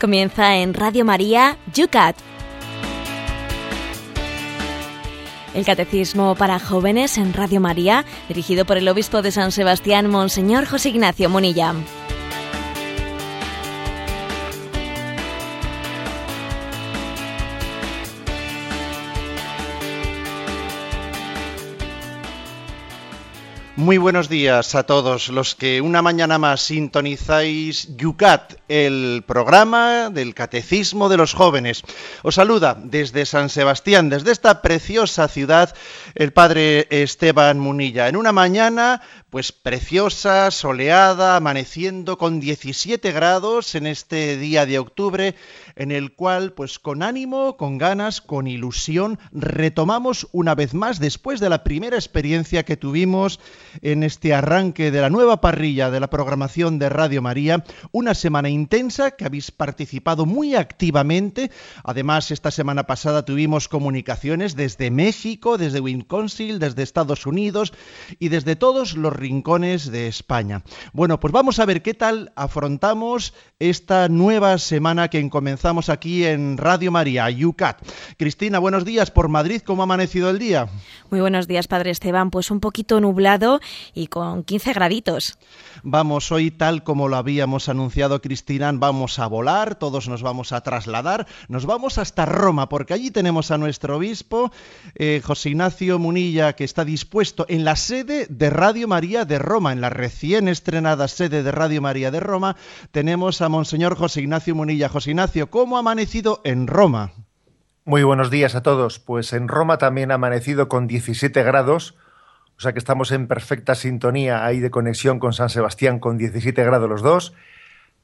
Comienza en Radio María Yucat. El Catecismo para Jóvenes en Radio María, dirigido por el Obispo de San Sebastián, Monseñor José Ignacio Munilla. Muy buenos días a todos los que una mañana más sintonizáis Yucat, el programa del Catecismo de los Jóvenes. Os saluda desde San Sebastián, desde esta preciosa ciudad, el Padre Esteban Munilla. En una mañana pues preciosa, soleada, amaneciendo con 17 grados en este día de octubre, en el cual, pues con ánimo, con ganas, con ilusión, retomamos una vez más, después de la primera experiencia que tuvimos en este arranque de la nueva parrilla de la programación de Radio María, una semana intensa que habéis participado muy activamente. Además, esta semana pasada tuvimos comunicaciones desde México, desde Wisconsin, desde Estados Unidos y desde todos los rincones de España. Bueno, pues vamos a ver qué tal afrontamos esta nueva semana que comenzamos aquí en Radio María, UCAT. Cristina, buenos días por Madrid, ¿cómo ha amanecido el día? Muy buenos días, Padre Esteban. Pues un poquito nublado y con 15 graditos. Vamos, hoy tal como lo habíamos anunciado, Cristina, vamos a volar, todos nos vamos a trasladar, nos vamos hasta Roma, porque allí tenemos a nuestro obispo, eh, José Ignacio Munilla, que está dispuesto en la sede de Radio María de Roma, en la recién estrenada sede de Radio María de Roma, tenemos a Monseñor José Ignacio Munilla. José Ignacio, ¿cómo ha amanecido en Roma? Muy buenos días a todos. Pues en Roma también ha amanecido con 17 grados, o sea que estamos en perfecta sintonía ahí de conexión con San Sebastián con 17 grados los dos.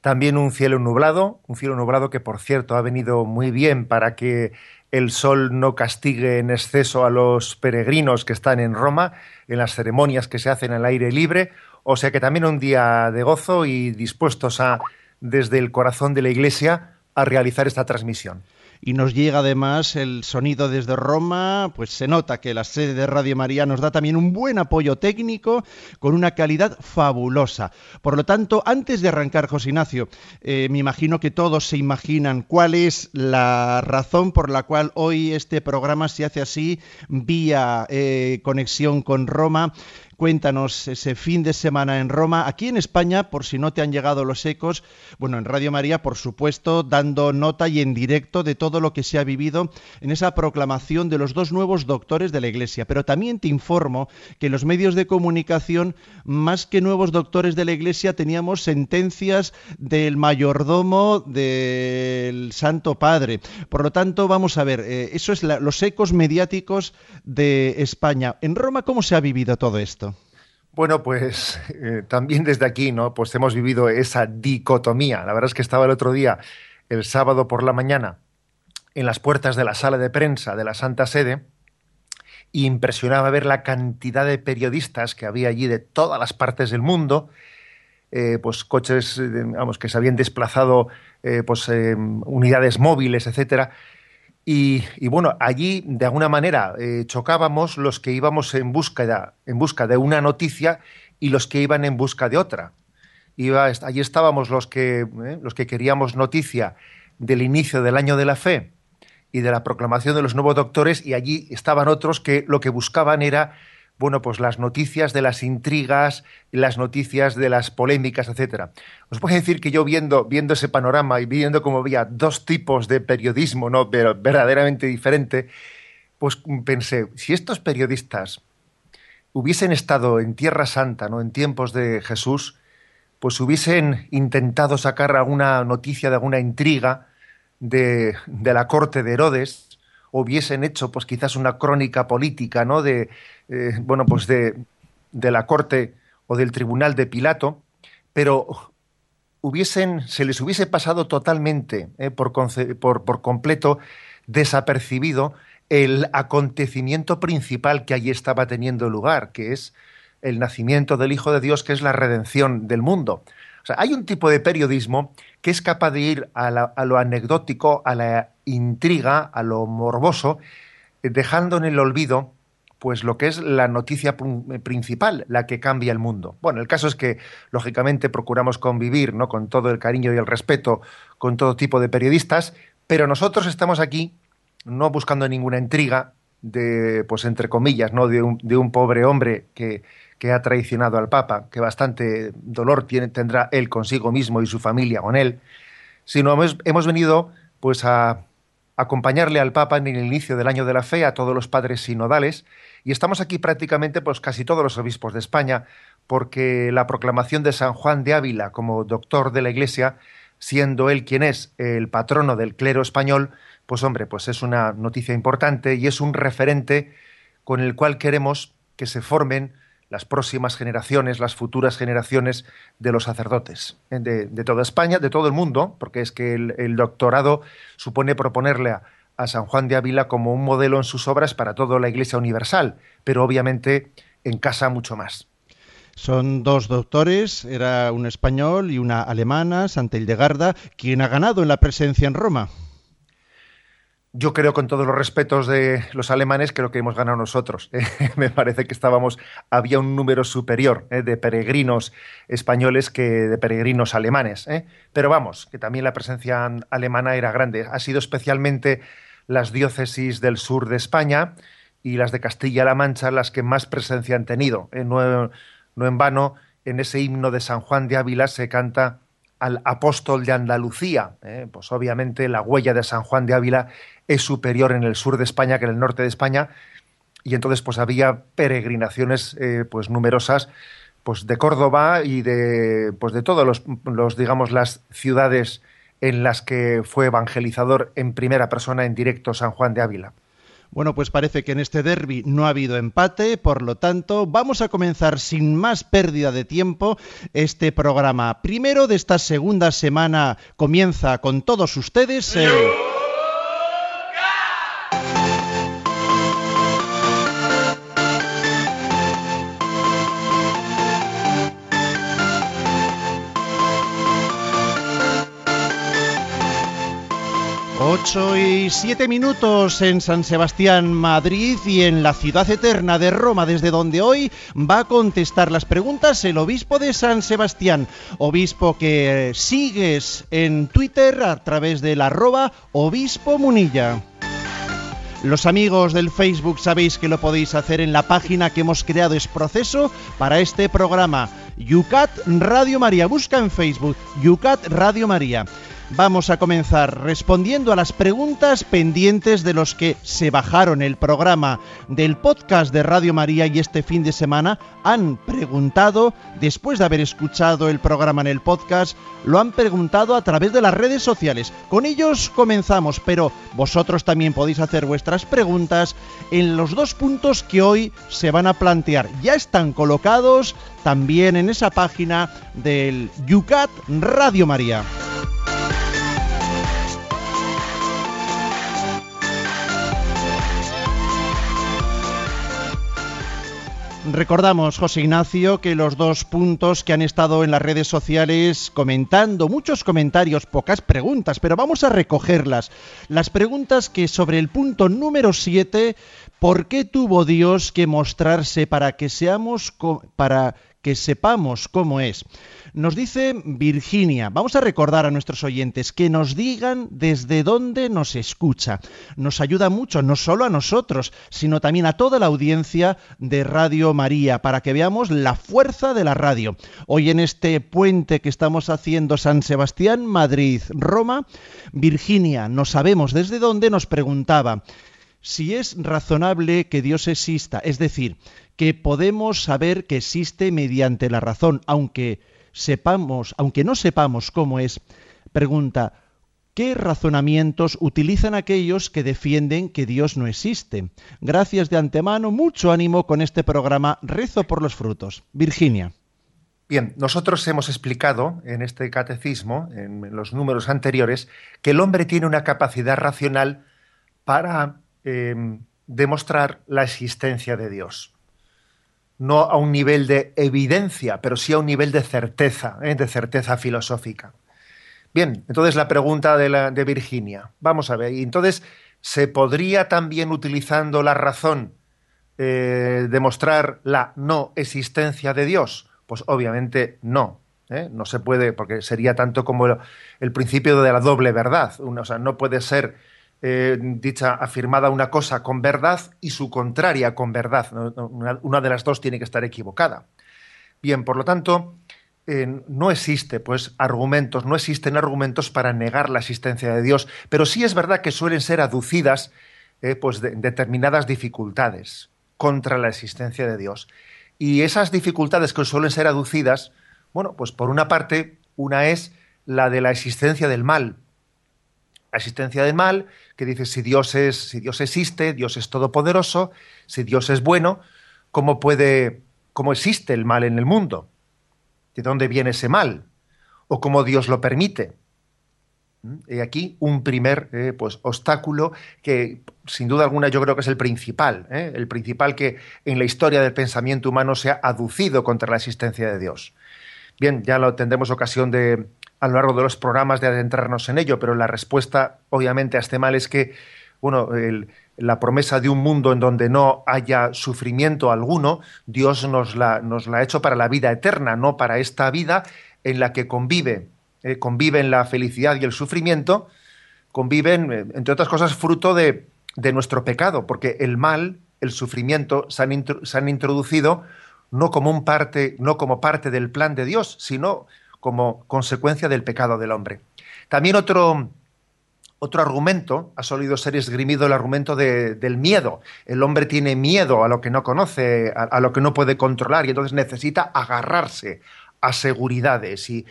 También un cielo nublado, un cielo nublado que por cierto ha venido muy bien para que el sol no castigue en exceso a los peregrinos que están en Roma, en las ceremonias que se hacen al aire libre. O sea que también un día de gozo y dispuestos a, desde el corazón de la Iglesia, a realizar esta transmisión y nos llega además el sonido desde Roma, pues se nota que la sede de Radio María nos da también un buen apoyo técnico con una calidad fabulosa. Por lo tanto, antes de arrancar, José Ignacio, eh, me imagino que todos se imaginan cuál es la razón por la cual hoy este programa se hace así vía eh, conexión con Roma. Cuéntanos ese fin de semana en Roma, aquí en España, por si no te han llegado los ecos, bueno, en Radio María, por supuesto, dando nota y en directo de todo lo que se ha vivido en esa proclamación de los dos nuevos doctores de la Iglesia. Pero también te informo que los medios de comunicación, más que nuevos doctores de la Iglesia, teníamos sentencias del mayordomo del Santo Padre. Por lo tanto, vamos a ver, eh, eso es los ecos mediáticos de España. En Roma, ¿cómo se ha vivido todo esto? Bueno, pues eh, también desde aquí, ¿no? Pues hemos vivido esa dicotomía. La verdad es que estaba el otro día, el sábado por la mañana, en las puertas de la sala de prensa de la Santa Sede, y impresionaba ver la cantidad de periodistas que había allí de todas las partes del mundo, eh, pues coches, eh, vamos, que se habían desplazado, pues unidades móviles, etcétera, y, bueno, allí de alguna manera eh, chocábamos los que íbamos en busca, en busca de una noticia y los que iban en busca de otra. Allí estábamos los que, eh, los que queríamos noticia del inicio del año de la fe y de la proclamación de los nuevos doctores y allí estaban otros que lo que buscaban era bueno, pues las noticias de las intrigas, las noticias de las polémicas, etcétera. Os puedo decir que yo viendo, viendo ese panorama y viendo cómo había dos tipos de periodismo, ¿no? Pero verdaderamente diferente, pues pensé, si estos periodistas hubiesen estado en Tierra Santa, ¿no? En tiempos de Jesús, pues hubiesen intentado sacar alguna noticia de alguna intriga de, de la corte de Herodes, hubiesen hecho pues quizás una crónica política, ¿no? De, eh, bueno, pues de, de, la corte o del tribunal de Pilato, pero hubiesen, se les hubiese pasado totalmente, eh, por, por, por completo, desapercibido el acontecimiento principal que allí estaba teniendo lugar, que es el nacimiento del Hijo de Dios, que es la redención del mundo. O sea, hay un tipo de periodismo que es capaz de ir a, a lo anecdótico, a la intriga, a lo morboso, dejando en el olvido pues lo que es la noticia principal, la que cambia el mundo. Bueno, el caso es que lógicamente procuramos convivir, ¿no? con todo el cariño y el respeto con todo tipo de periodistas, pero nosotros estamos aquí no buscando ninguna intriga de pues entre comillas, ¿no? de un, de un pobre hombre que que ha traicionado al Papa, que bastante dolor tiene, tendrá él consigo mismo y su familia con él, sino hemos, hemos venido pues a acompañarle al Papa en el inicio del año de la fe, a todos los padres sinodales, y estamos aquí prácticamente pues casi todos los obispos de España, porque la proclamación de San Juan de Ávila como doctor de la Iglesia, siendo él quien es el patrono del clero español, pues hombre, pues es una noticia importante y es un referente con el cual queremos que se formen las próximas generaciones, las futuras generaciones de los sacerdotes eh, de, toda España, de todo el mundo, porque es que el, doctorado supone proponerle a, San Juan de Ávila como un modelo en sus obras para toda la Iglesia universal, pero obviamente en casa mucho más. Son dos doctores, era un español y una alemana, Santa Hildegarda, quien ha ganado en la presencia en Roma. Yo creo, con todos los respetos de los alemanes, creo que hemos ganado nosotros. Me parece que estábamos, había un número superior eh, de peregrinos españoles que de peregrinos alemanes. Eh. Pero vamos, que también la presencia alemana era grande. Ha sido especialmente las diócesis del sur de España y las de Castilla-La Mancha las que más presencia han tenido. Eh, no, no en vano, en ese himno de San Juan de Ávila se canta al apóstol de Andalucía. Pues obviamente la huella de San Juan de Ávila es superior en el sur de España que en el norte de España y entonces pues había peregrinaciones eh, pues numerosas pues de Córdoba y de pues de todos los, digamos las ciudades en las que fue evangelizador en primera persona en directo San Juan de Ávila. Bueno, pues parece que en este derby no ha habido empate, por lo tanto, vamos a comenzar sin más pérdida de tiempo este programa. Primero de esta segunda semana comienza con todos ustedes. 8 y 7 minutos en San Sebastián, Madrid y en la ciudad eterna de Roma, desde donde hoy va a contestar las preguntas el obispo de San Sebastián, obispo que sigues en Twitter a través del arroba obispo munilla. Los amigos del Facebook sabéis que lo podéis hacer en la página que hemos creado es proceso para este programa. Yucat Radio María. Busca en Facebook Yucat Radio María. Vamos a comenzar respondiendo a las preguntas pendientes de los que se bajaron el programa del podcast de Radio María y este fin de semana han preguntado, después de haber escuchado el programa en el podcast, lo han preguntado a través de las redes sociales. Con ellos comenzamos, pero vosotros también podéis hacer vuestras preguntas en los dos puntos que hoy se van a plantear. Ya están colocados también en esa página del Yucat Radio María. Recordamos, José Ignacio, que los dos puntos que han estado en las redes sociales comentando, muchos comentarios, pocas preguntas, pero vamos a recogerlas. Las preguntas que sobre el punto número 7, ¿por qué tuvo Dios que mostrarse para que seamos para que sepamos cómo es? Nos dice Virginia, vamos a recordar a nuestros oyentes que nos digan desde dónde nos escucha. Nos ayuda mucho, no solo a nosotros, sino también a toda la audiencia de Radio María, para que veamos la fuerza de la radio. Hoy en este puente que estamos haciendo San Sebastián, Madrid, Roma, Virginia, no sabemos desde dónde, nos preguntaba si es razonable que Dios exista, es decir, que podemos saber que existe mediante la razón, aunque sepamos, aunque no sepamos cómo es, pregunta, ¿qué razonamientos utilizan aquellos que defienden que Dios no existe? Gracias de antemano, mucho ánimo con este programa, rezo por los frutos. Virginia. Bien, nosotros hemos explicado en este catecismo, en los números anteriores, que el hombre tiene una capacidad racional para em, demostrar la existencia de Dios no a un nivel de evidencia, pero sí a un nivel de certeza, ¿eh? de certeza filosófica. Bien, entonces la pregunta de, Virginia. Vamos a ver, entonces, ¿se podría también utilizando la razón demostrar la no existencia de Dios? Pues obviamente no. No se puede, porque sería tanto como el, principio de la doble verdad. o sea, no puede ser dicha, afirmada una cosa con verdad y su contraria con verdad. una, de las dos tiene que estar equivocada. Bien, por lo tanto, no existe, pues, argumentos, no existen argumentos para negar la existencia de Dios, pero sí es verdad que suelen ser aducidas, eh, pues, determinadas dificultades contra la existencia de Dios. Y esas dificultades que suelen ser aducidas, bueno, pues por una parte, una es la de la existencia del mal. La existencia del mal, que dice si Dios es, si Dios existe, Dios es todopoderoso, si Dios es bueno, ¿cómo puede, cómo existe el mal en el mundo? de dónde viene ese mal o cómo Dios lo permite. Y ¿Mm? aquí un primer eh, pues, obstáculo que sin duda alguna yo creo que es el principal, ¿eh? el principal que en la historia del pensamiento humano se ha aducido contra la existencia de Dios. Bien, ya lo tendremos ocasión de a lo largo de los programas de adentrarnos en ello, pero la respuesta obviamente a este mal es que bueno, la promesa de un mundo en donde no haya sufrimiento alguno, Dios nos la, nos la ha hecho para la vida eterna, no para esta vida en la que convive, eh, conviven la felicidad y el sufrimiento, conviven, eh, entre otras cosas, fruto de, de, nuestro pecado, porque el mal, el sufrimiento, se han, se han introducido no como, un parte, no como parte del plan de Dios, sino como consecuencia del pecado del hombre. También otro, otro argumento ha solido ser esgrimido el argumento del miedo. El hombre tiene miedo a lo que no conoce, a, lo que no puede controlar y entonces necesita agarrarse a seguridades y,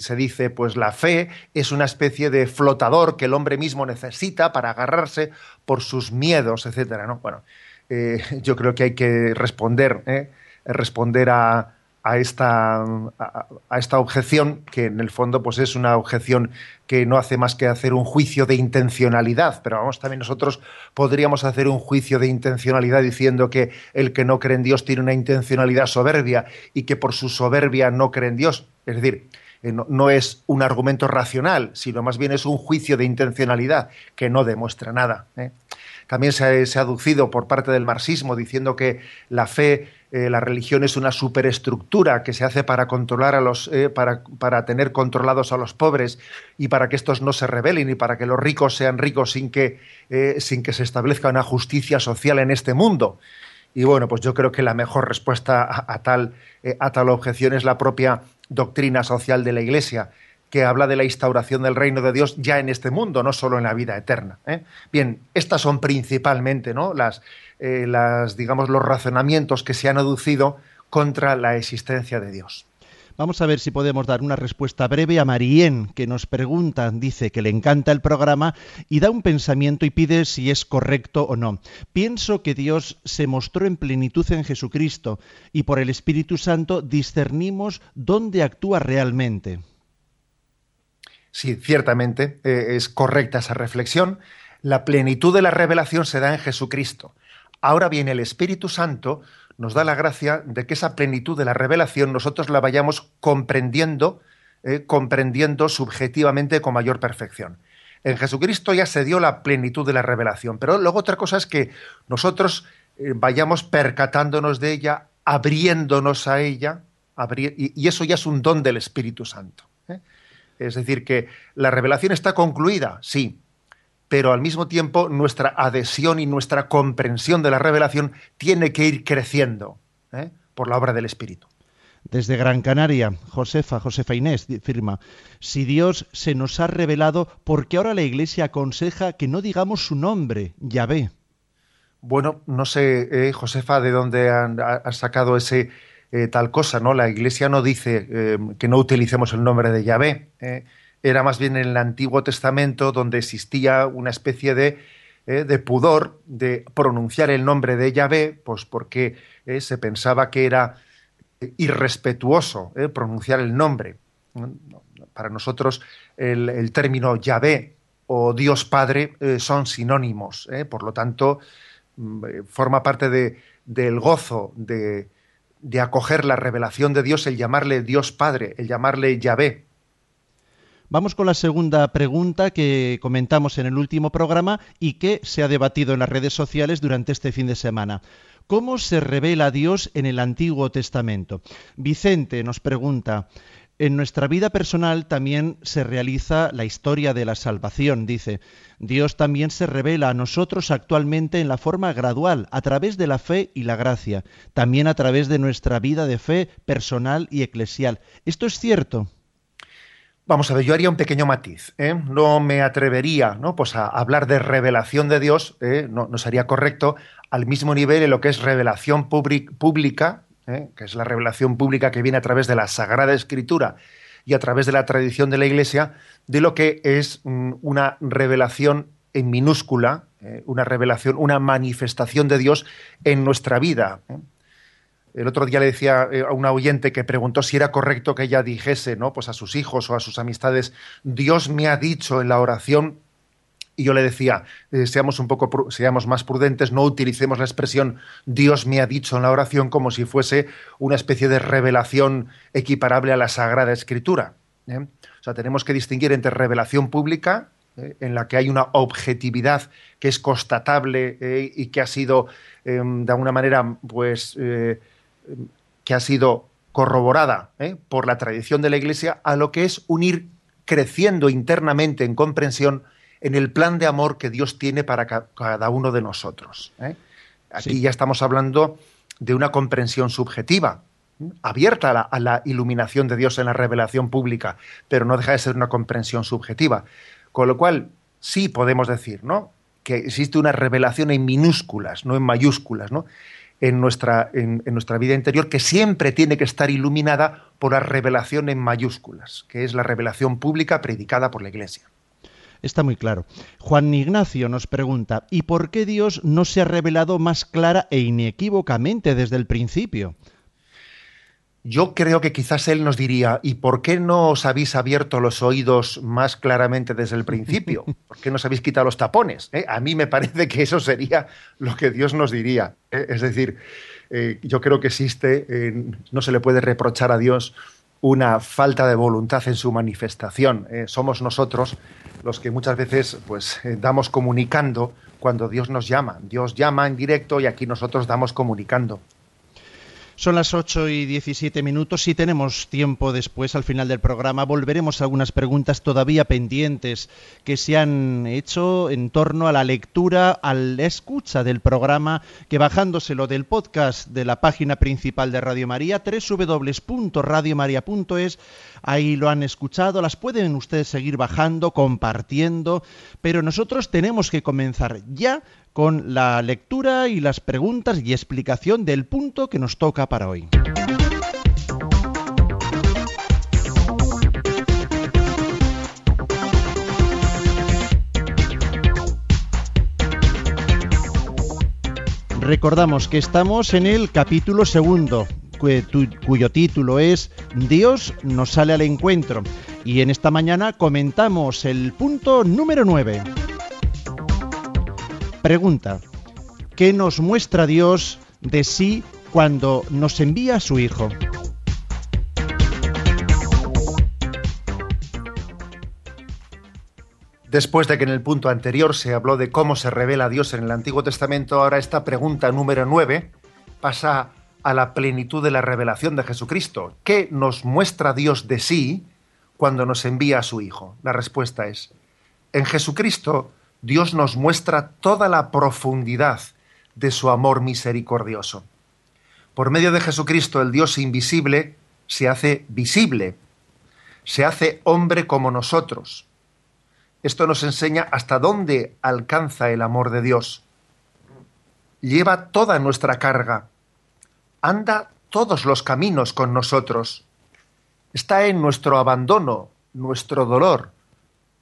se dice pues la fe es una especie de flotador que el hombre mismo necesita para agarrarse por sus miedos, etcétera. ¿no? Bueno, eh, yo creo que hay que responder, ¿eh? responder a, a esta, a, esta objeción, que en el fondo pues es una objeción que no hace más que hacer un juicio de intencionalidad, pero vamos, también nosotros podríamos hacer un juicio de intencionalidad diciendo que el que no cree en Dios tiene una intencionalidad soberbia y que por su soberbia no cree en Dios. Es decir, eh, no, es un argumento racional, sino más bien es un juicio de intencionalidad que no demuestra nada. ¿eh? También se ha, aducido por parte del marxismo diciendo que la fe, eh, la religión es una superestructura que se hace para controlar a los, eh, para, para, tener controlados a los pobres y para que estos no se rebelen y para que los ricos sean ricos sin que, eh, sin que se establezca una justicia social en este mundo. Y bueno, pues yo creo que la mejor respuesta a tal, a tal objeción es la propia doctrina social de la Iglesia, que habla de la instauración del reino de Dios ya en este mundo, no solo en la vida eterna. ¿eh? Bien, estas son principalmente ¿no? las, eh, las, digamos, los razonamientos que se han aducido contra la existencia de Dios. Vamos a ver si podemos dar una respuesta breve a Marien, que nos pregunta, dice que le encanta el programa y da un pensamiento y pide si es correcto o no. Pienso que Dios se mostró en plenitud en Jesucristo y por el Espíritu Santo discernimos dónde actúa realmente. Sí, ciertamente eh, es correcta esa reflexión. La plenitud de la revelación se da en Jesucristo. Ahora bien, el Espíritu Santo nos da la gracia de que esa plenitud de la revelación nosotros la vayamos comprendiendo, eh, comprendiendo subjetivamente con mayor perfección. En Jesucristo ya se dio la plenitud de la revelación, pero luego otra cosa es que nosotros eh, vayamos percatándonos de ella, abriéndonos a ella, y, eso ya es un don del Espíritu Santo. Es decir, que la revelación está concluida, sí, pero al mismo tiempo nuestra adhesión y nuestra comprensión de la revelación tiene que ir creciendo ¿eh? por la obra del Espíritu. Desde Gran Canaria, Josefa, Josefa Inés firma, si Dios se nos ha revelado, ¿por qué ahora la Iglesia aconseja que no digamos su nombre, Yahvé? Bueno, no sé, eh, Josefa, de dónde has sacado ese, eh, tal cosa, ¿no? La Iglesia no dice eh, que no utilicemos el nombre de Yahvé. ¿eh? era más bien en el Antiguo Testamento donde existía una especie de, de pudor de pronunciar el nombre de Yahvé, pues porque se pensaba que era irrespetuoso pronunciar el nombre. Para nosotros el, el término Yahvé o Dios Padre son sinónimos, por lo tanto mm, forma parte de, del gozo de, de acoger la revelación de Dios, el llamarle Dios Padre, el llamarle Yahvé. Vamos con la segunda pregunta que comentamos en el último programa y que se ha debatido en las redes sociales durante este fin de semana. ¿Cómo se revela Dios en el Antiguo Testamento? Vicente nos pregunta, en nuestra vida personal también se realiza la historia de la salvación, dice. Dios también se revela a nosotros actualmente en la forma gradual, a través de la fe y la gracia, también a través de nuestra vida de fe personal y eclesial. ¿Esto es cierto? Vamos a ver, yo haría un pequeño matiz. ¿eh? No me atrevería ¿no? Pues a hablar de revelación de Dios, ¿eh? no, no, sería correcto, al mismo nivel en lo que es revelación pública ¿eh? que es la revelación pública que viene a través de la Sagrada Escritura y a través de la tradición de la Iglesia, de lo que es mm, una revelación en minúscula, ¿eh? una revelación, una manifestación de Dios en nuestra vida. ¿eh? El otro día le decía a una oyente que preguntó si era correcto que ella dijese, ¿no? Pues a sus hijos o a sus amistades, Dios me ha dicho en la oración y yo le decía, eh, seamos un poco, seamos más prudentes, no utilicemos la expresión Dios me ha dicho en la oración como si fuese una especie de revelación equiparable a la Sagrada Escritura. ¿eh? O sea, tenemos que distinguir entre revelación pública, ¿eh? en la que hay una objetividad que es constatable y que ha sido, em, de alguna manera, pues, que ha sido corroborada por la tradición de la Iglesia, a lo que es unir creciendo internamente en comprensión en el plan de amor que Dios tiene para cada uno de nosotros. ¿eh? Aquí ya estamos hablando de una comprensión subjetiva, abierta a la, iluminación de Dios en la revelación pública, pero no deja de ser una comprensión subjetiva. Con lo cual, sí podemos decir, ¿no? que existe una revelación en minúsculas, no en mayúsculas, ¿no? en, nuestra, en, nuestra vida interior que siempre tiene que estar iluminada por la revelación en mayúsculas, que es la revelación pública predicada por la Iglesia. Está muy claro. Juan Ignacio nos pregunta, ¿y por qué Dios no se ha revelado más clara e inequívocamente desde el principio? Yo creo que quizás él nos diría, ¿y por qué no os habéis abierto los oídos más claramente desde el principio? ¿Por qué no os habéis quitado los tapones? ¿Eh? A mí me parece que eso sería lo que Dios nos diría. ¿eh? Es decir, eh, yo creo que existe, no se le puede reprochar a Dios una falta de voluntad en su manifestación. Eh, somos nosotros los que muchas veces pues eh, damos comunicando cuando Dios nos llama. Dios llama en directo y aquí nosotros damos comunicando. Son las 8 y 17 minutos. Si tenemos tiempo después, al final del programa, volveremos a algunas preguntas todavía pendientes que se han hecho en torno a la lectura, a la escucha del programa, que bajándoselo del podcast de la página principal de Radio María, www.radiomaria.es, ahí lo han escuchado, las pueden ustedes seguir bajando, compartiendo, pero nosotros tenemos que comenzar ya con la lectura y las preguntas y explicación del punto que nos toca para hoy. Recordamos que estamos en el capítulo segundo, cuyo título es Dios nos sale al encuentro. Y en esta mañana comentamos el punto número 9. Pregunta, ¿qué nos muestra Dios de sí cuando nos envía a su Hijo? Después de que en el punto anterior se habló de cómo se revela Dios en el Antiguo Testamento, ahora esta pregunta número 9 pasa a la plenitud de la revelación de Jesucristo. ¿Qué nos muestra Dios de sí cuando nos envía a su Hijo? La respuesta es, en Jesucristo Dios nos muestra toda la profundidad de su amor misericordioso. Por medio de Jesucristo, el Dios invisible se hace visible, se hace hombre como nosotros. Esto nos enseña hasta dónde alcanza el amor de Dios. Lleva toda nuestra carga, anda todos los caminos con nosotros, está en nuestro abandono, nuestro dolor,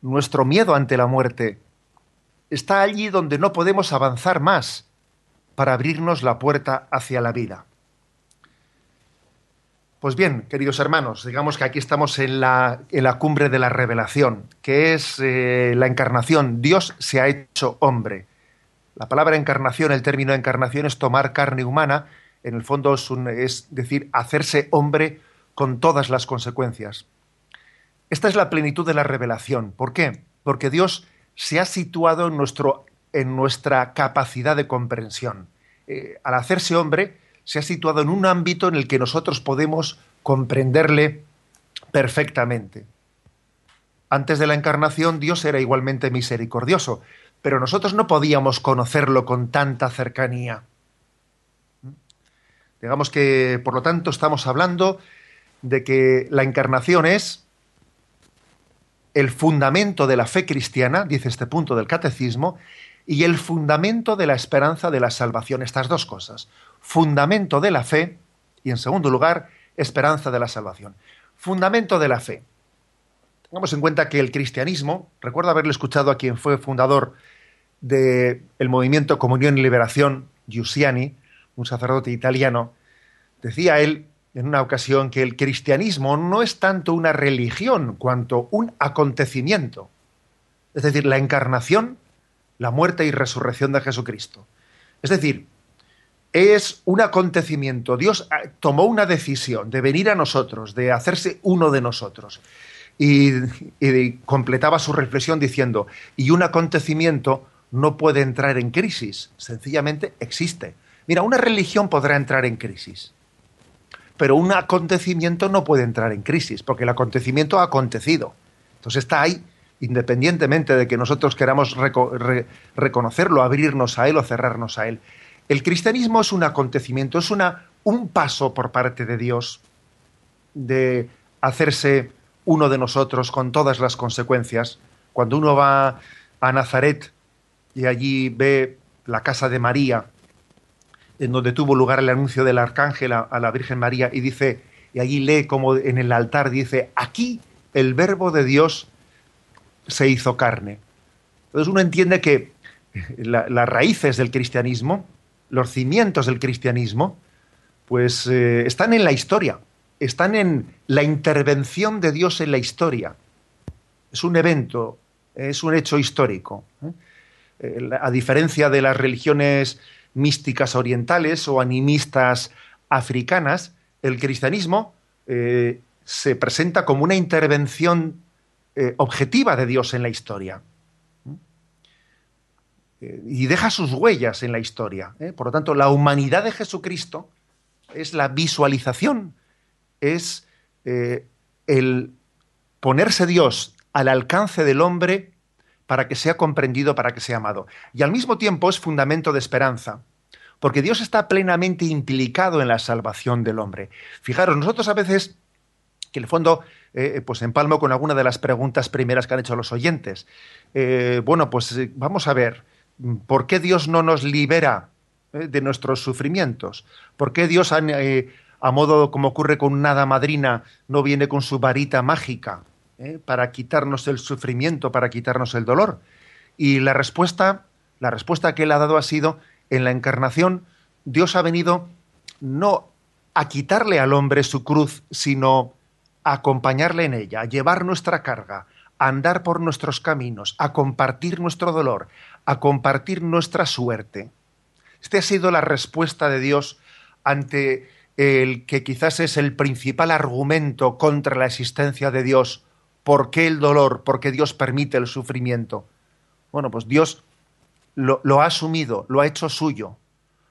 nuestro miedo ante la muerte, está allí donde no podemos avanzar más para abrirnos la puerta hacia la vida. Pues bien, queridos hermanos, digamos que aquí estamos en la, en la cumbre de la revelación, que es eh, la encarnación. Dios se ha hecho hombre. La palabra encarnación, el término encarnación es tomar carne humana, en el fondo es, es decir, hacerse hombre con todas las consecuencias. Esta es la plenitud de la revelación. ¿Por qué? Porque Dios se ha situado en, nuestro, en nuestra capacidad de comprensión. Eh, al hacerse hombre, se ha situado en un ámbito en el que nosotros podemos comprenderle perfectamente. Antes de la encarnación, Dios era igualmente misericordioso, pero nosotros no podíamos conocerlo con tanta cercanía. Digamos que, por lo tanto, estamos hablando de que la encarnación es el fundamento de la fe cristiana, dice este punto del catecismo, y el fundamento de la esperanza de la salvación. Estas dos cosas. Fundamento de la fe y, en segundo lugar, esperanza de la salvación. Fundamento de la fe. Tengamos en cuenta que el cristianismo, recuerdo haberle escuchado a quien fue fundador del movimiento Comunión y Liberación, Giussiani, un sacerdote italiano, decía él en una ocasión que el cristianismo no es tanto una religión cuanto un acontecimiento. Es decir, la encarnación, la muerte y resurrección de Jesucristo. Es decir, es un acontecimiento. Dios ah, tomó una decisión de venir a nosotros, de hacerse uno de nosotros. Y, y, completaba su reflexión diciendo, y un acontecimiento no puede entrar en crisis, sencillamente existe. Mira, una religión podrá entrar en crisis, pero un acontecimiento no puede entrar en crisis, porque el acontecimiento ha acontecido. Entonces está ahí, independientemente de que nosotros queramos reconocerlo, abrirnos a él o cerrarnos a él. El cristianismo es un acontecimiento, es una, un paso por parte de Dios de hacerse uno de nosotros con todas las consecuencias. Cuando uno va a Nazaret y allí ve la casa de María, en donde tuvo lugar el anuncio del arcángel a, la Virgen María, y dice, y allí lee como en el altar dice, aquí el verbo de Dios se hizo carne. Entonces uno entiende que las raíces del cristianismo, los cimientos del cristianismo, pues eh, están en la historia, están en la intervención de Dios en la historia. Es un evento, es un hecho histórico. ¿eh? Eh, a diferencia de las religiones místicas orientales o animistas africanas, el cristianismo eh, se presenta como una intervención eh, objetiva de Dios en la historia. Eh, y deja sus huellas en la historia. Por lo tanto, la humanidad de Jesucristo es la visualización, es el ponerse Dios al alcance del hombre para que sea comprendido, para que sea amado. Y al mismo tiempo es fundamento de esperanza, porque Dios está plenamente implicado en la salvación del hombre. Fijaros, nosotros a veces, que en el fondo, eh, pues empalmo con alguna de las preguntas primeras que han hecho los oyentes. Eh, bueno, pues eh, vamos a ver, ¿por qué Dios no nos libera de nuestros sufrimientos? ¿Por qué Dios, a modo como ocurre con una hada madrina, no viene con su varita mágica? ¿Eh? para quitarnos el sufrimiento, para quitarnos el dolor. Y la respuesta, la respuesta que él ha dado ha sido, en la encarnación, Dios ha venido no a quitarle al hombre su cruz, sino a acompañarle en ella, a llevar nuestra carga, a andar por nuestros caminos, a compartir nuestro dolor, a compartir nuestra suerte. Esta ha sido la respuesta de Dios ante el que quizás es el principal argumento contra la existencia de Dios ¿Por qué el dolor? ¿Por qué Dios permite el sufrimiento? Bueno, pues Dios lo, ha asumido, lo ha hecho suyo.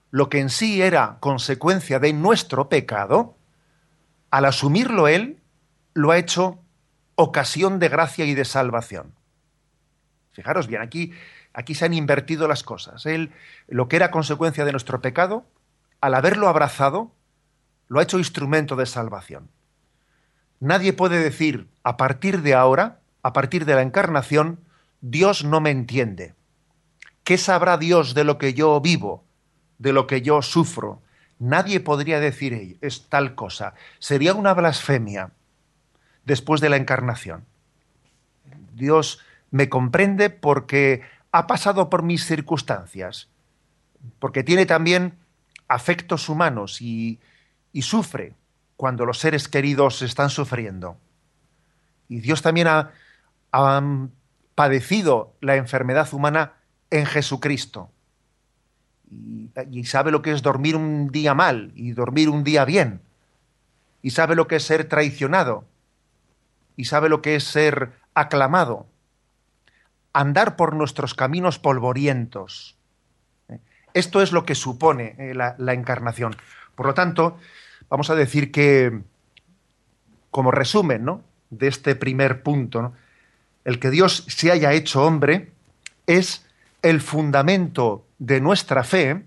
Lo que en sí era consecuencia de nuestro pecado, al asumirlo Él, lo ha hecho ocasión de gracia y de salvación. Fijaros bien, aquí, aquí se han invertido las cosas. Él, lo que era consecuencia de nuestro pecado, al haberlo abrazado, lo ha hecho instrumento de salvación. Nadie puede decir, a partir de ahora, a partir de la encarnación, Dios no me entiende. ¿Qué sabrá Dios de lo que yo vivo, de lo que yo sufro? Nadie podría decir es tal cosa. Sería una blasfemia después de la encarnación. Dios me comprende porque ha pasado por mis circunstancias, porque tiene también afectos humanos y, y sufre cuando los seres queridos están sufriendo. Y Dios también ha, padecido la enfermedad humana en Jesucristo. Y, sabe lo que es dormir un día mal y dormir un día bien. Y sabe lo que es ser traicionado. y sabe lo que es ser aclamado. Andar por nuestros caminos polvorientos. Esto es lo que supone eh, la, encarnación. Por lo tanto, vamos a decir que, como resumen ¿no? de este primer punto, el que Dios se haya hecho hombre es el fundamento de nuestra fe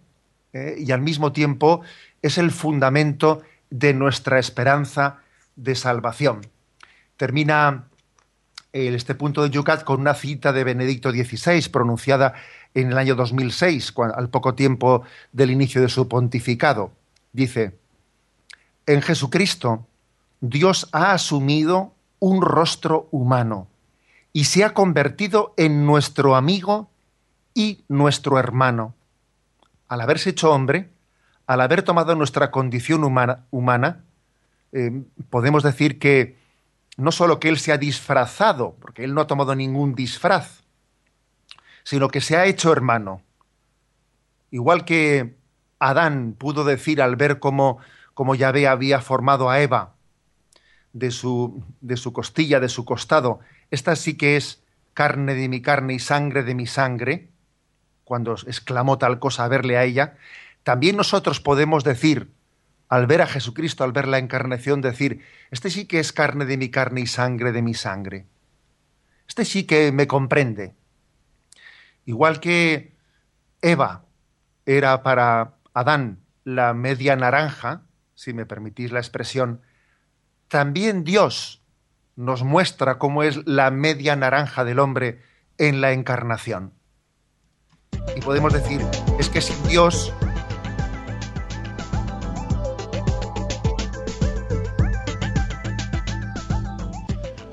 eh, y al mismo tiempo es el fundamento de nuestra esperanza de salvación. Termina este punto de Yucat con una cita de Benedicto XVI pronunciada en el año 2006, al poco tiempo del inicio de su pontificado. Dice, en Jesucristo Dios ha asumido un rostro humano y se ha convertido en nuestro amigo y nuestro hermano. Al haberse hecho hombre, al haber tomado nuestra condición humana, eh, podemos decir que no solo que Él se ha disfrazado, porque Él no ha tomado ningún disfraz, sino que se ha hecho hermano. Igual que Adán pudo decir al ver cómo, cómo Yahvé había formado a Eva de su, de su costilla, de su costado, esta sí que es carne de mi carne y sangre de mi sangre, cuando exclamó tal cosa a verle a ella, también nosotros podemos decir, al ver a Jesucristo, al ver la encarnación, decir, este sí que es carne de mi carne y sangre de mi sangre. Este sí que me comprende. Igual que Eva era para Adán la media naranja, si me permitís la expresión, también Dios nos muestra cómo es la media naranja del hombre en la encarnación. Y podemos decir, es que sin Dios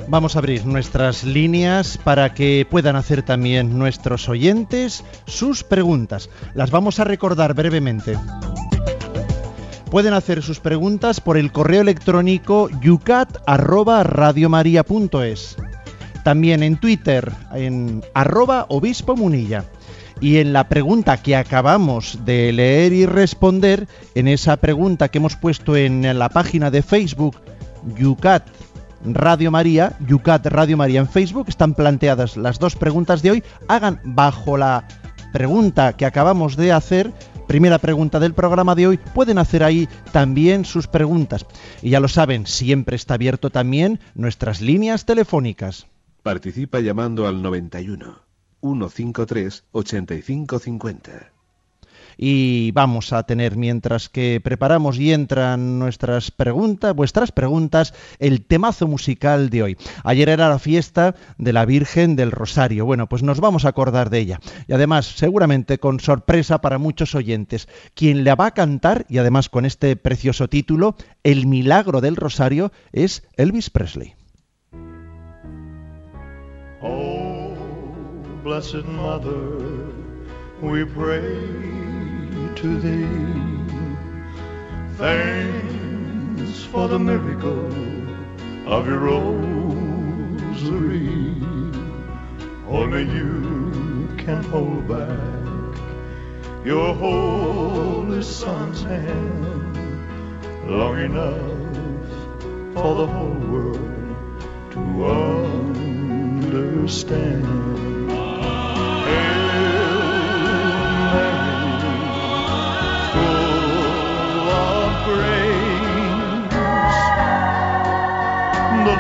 Vamos a abrir nuestras líneas para que puedan hacer también nuestros oyentes sus preguntas. Las vamos a recordar brevemente. Pueden hacer sus preguntas por el correo electrónico yucat@radiomaria.es. También en Twitter en arroba obispo munilla. Y en la pregunta que acabamos de leer y responder, en esa pregunta que hemos puesto en la página de Facebook, Yucat Radio María, Yucat Radio María en Facebook. Están planteadas las dos preguntas de hoy. Hagan bajo la pregunta que acabamos de hacer, primera pregunta del programa de hoy, pueden hacer ahí también sus preguntas. Y ya lo saben, siempre está abierto también nuestras líneas telefónicas. Participa llamando al 91 153 8550 y vamos a tener mientras que preparamos y entran nuestras preguntas, vuestras preguntas, el temazo musical de hoy. Ayer era la fiesta de la Virgen del Rosario. Bueno, pues nos vamos a acordar de ella. Y además, seguramente con sorpresa para muchos oyentes, quien la va a cantar y además con este precioso título, El milagro del Rosario, es Elvis Presley. Oh, blessed mother, we pray to thee. Thanks for the miracle of your rosary. Only you can hold back your holy son's hand long enough for the whole world to understand.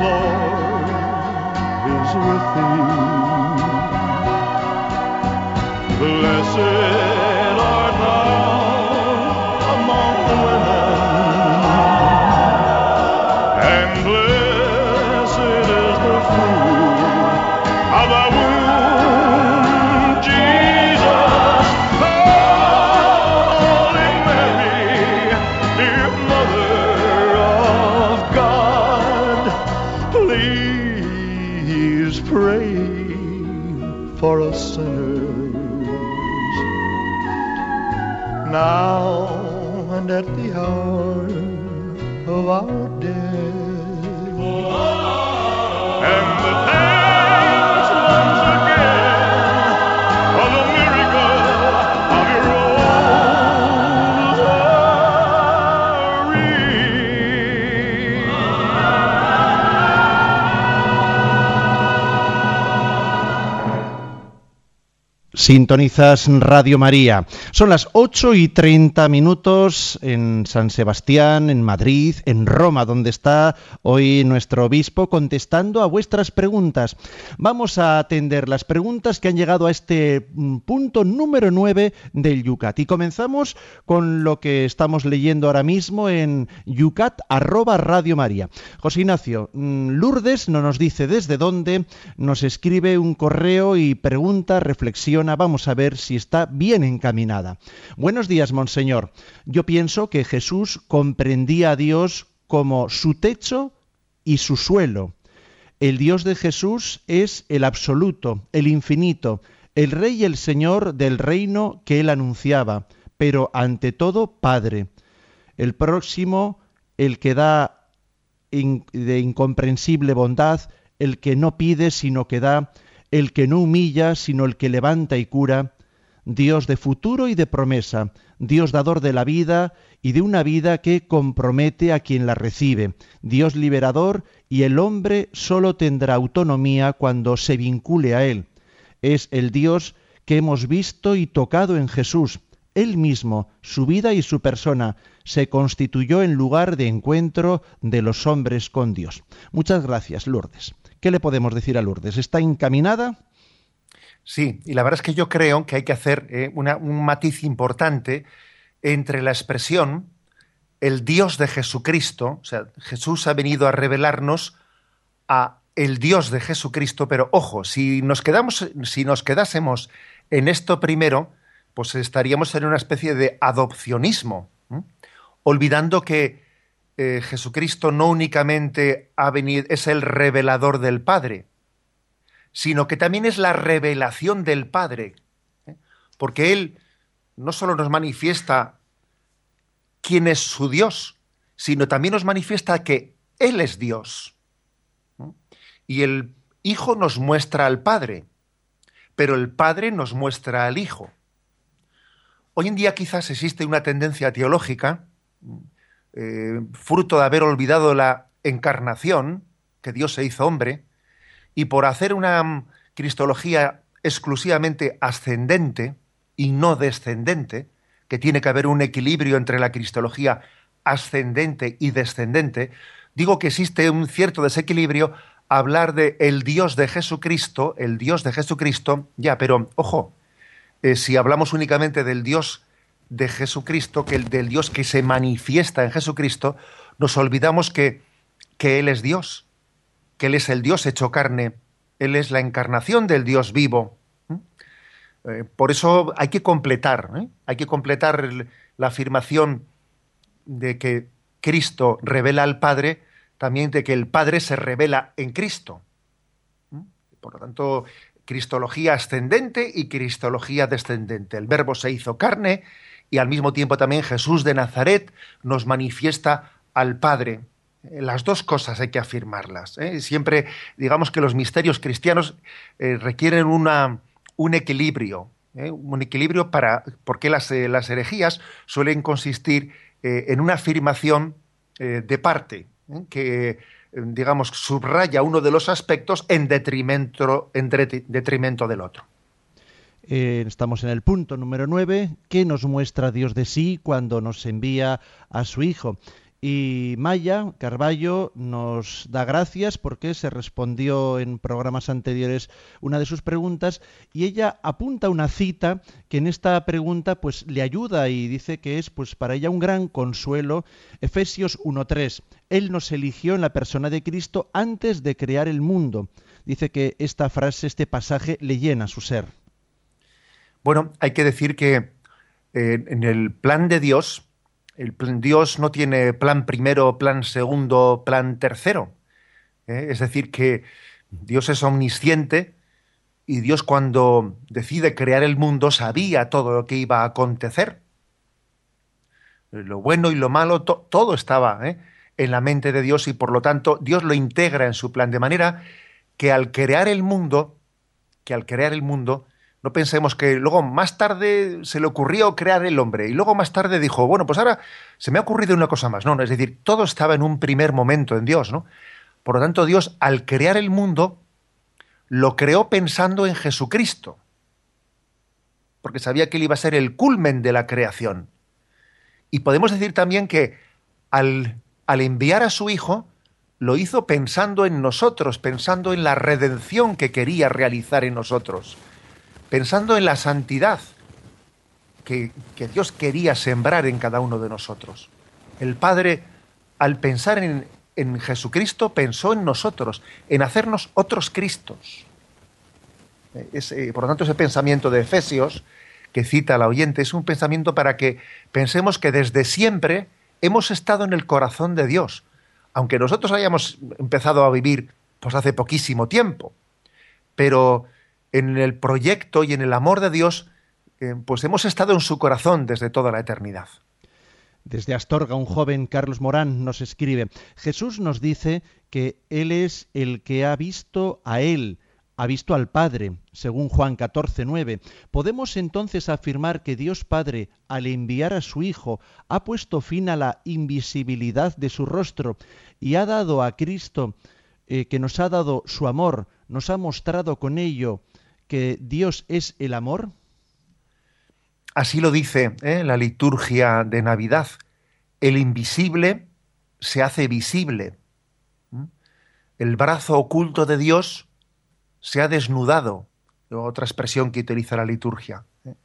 Lord is within. Blessed. of our day. Sintonizas Radio María. Son las 8 y 30 minutos en San Sebastián, en Madrid, en Roma, donde está hoy nuestro obispo contestando a vuestras preguntas. Vamos a atender las preguntas que han llegado a este mm, punto número 9 del Yucat. Y comenzamos con lo que estamos leyendo ahora mismo en yucat arroba Radio María. José Ignacio, mm, Lourdes no nos dice desde dónde, nos escribe un correo y pregunta, vamos a ver si está bien encaminada. Buenos días, Monseñor. Yo pienso que Jesús comprendía a Dios como su techo y su suelo. El Dios de Jesús es el absoluto, el infinito, el Rey y el Señor del reino que él anunciaba, pero ante todo Padre. El próximo, el que da de incomprensible bondad, el que no pide sino que da, el que no humilla, sino el que levanta y cura, Dios de futuro y de promesa, Dios dador de la vida y de una vida que compromete a quien la recibe, Dios liberador y el hombre solo tendrá autonomía cuando se vincule a Él. Es el Dios que hemos visto y tocado en Jesús. Él mismo, su vida y su persona, se constituyó en lugar de encuentro de los hombres con Dios. Muchas gracias, Lourdes. ¿Qué le podemos decir a Lourdes? ¿Está encaminada? Sí, y la verdad es que yo creo que hay que hacer eh, un matiz importante entre la expresión el Dios de Jesucristo, o sea, Jesús ha venido a revelarnos a el Dios de Jesucristo, pero ojo, si nos quedamos, si nos quedásemos en esto primero, pues estaríamos en una especie de adopcionismo, olvidando que eh, Jesucristo no únicamente ha venido, es el revelador del Padre, sino que también es la revelación del Padre, ¿eh? porque Él no solo nos manifiesta quién es su Dios, sino también nos manifiesta que Él es Dios. Y el Hijo nos muestra al Padre, pero el Padre nos muestra al Hijo. Hoy en día quizás existe una tendencia teológica eh, fruto de haber olvidado la encarnación, que Dios se hizo hombre, y por hacer una cristología exclusivamente ascendente y no descendente, que tiene que haber un equilibrio entre la cristología ascendente y descendente, digo que existe un cierto desequilibrio hablar de el Dios de Jesucristo, el Dios de Jesucristo, ya, pero ojo, eh, si hablamos únicamente del Dios de Jesucristo, que el del Dios que se manifiesta en Jesucristo, nos olvidamos que, que Él es Dios, que Él es el Dios hecho carne, Él es la encarnación del Dios vivo. Eh, por eso hay que completar, ¿eh? hay que completar la afirmación de que Cristo revela al Padre, también de que el Padre se revela en Cristo. Por lo tanto, cristología ascendente y cristología descendente. El verbo se hizo carne y al mismo tiempo también Jesús de Nazaret nos manifiesta al Padre. Eh, las dos cosas hay que afirmarlas. ¿eh? Siempre, digamos que los misterios cristianos eh, requieren una, un equilibrio, un equilibrio para, porque las, las herejías suelen consistir en una afirmación de parte, que, digamos, subraya uno de los aspectos en detrimento, en detrimento del otro. Eh, estamos en el punto número 9, ¿qué nos muestra Dios de sí cuando nos envía a su Hijo? Y Maya Carballo nos da gracias porque se respondió en programas anteriores una de sus preguntas y ella apunta una cita que en esta pregunta pues le ayuda y dice que es pues para ella un gran consuelo. Efesios 1.3. Él nos eligió en la persona de Cristo antes de crear el mundo. Dice que esta frase, este pasaje le llena su ser. Bueno, hay que decir que eh, en el plan de Dios, el plan, Dios no tiene plan primero, plan segundo, plan tercero. ¿eh? Es decir, que Dios es omnisciente y Dios cuando decide crear el mundo sabía todo lo que iba a acontecer. Lo bueno y lo malo, todo estaba ¿eh? en la mente de Dios y por lo tanto Dios lo integra en su plan de manera que al crear el mundo, que al crear el mundo, no pensemos que luego más tarde se le ocurrió crear el hombre y luego más tarde dijo, bueno, pues ahora se me ha ocurrido una cosa más. No, es decir, todo estaba en un primer momento en Dios, ¿no? Por lo tanto, Dios al crear el mundo lo creó pensando en Jesucristo. porque sabía que él iba a ser el culmen de la creación. Y podemos decir también que al, al enviar a su Hijo, lo hizo pensando en nosotros, pensando en la redención que quería realizar en nosotros, pensando en la santidad que, que, Dios quería sembrar en cada uno de nosotros. El Padre, al pensar en, en Jesucristo, pensó en nosotros, en hacernos otros Cristos. Es, eh, por lo tanto, ese pensamiento de Efesios que cita la oyente es un pensamiento para que pensemos que desde siempre hemos estado en el corazón de Dios, aunque nosotros hayamos empezado a vivir pues hace poquísimo tiempo, pero en el proyecto y en el amor de Dios, eh, pues hemos estado en su corazón desde toda la eternidad. Desde Astorga, un joven Carlos Morán nos escribe, Jesús nos dice que Él es el que ha visto a Él, ha visto al Padre, según Juan 14, 9. ¿Podemos entonces afirmar que Dios Padre, al enviar a su Hijo, ha puesto fin a la invisibilidad de su rostro y ha dado a Cristo, eh, que nos ha dado su amor, nos ha mostrado con ello que Dios es el amor? Así lo dice ¿eh? la liturgia de Navidad. El invisible se hace visible. ¿Mm? El brazo oculto de Dios se ha desnudado, otra expresión que utiliza la liturgia. ¿eh?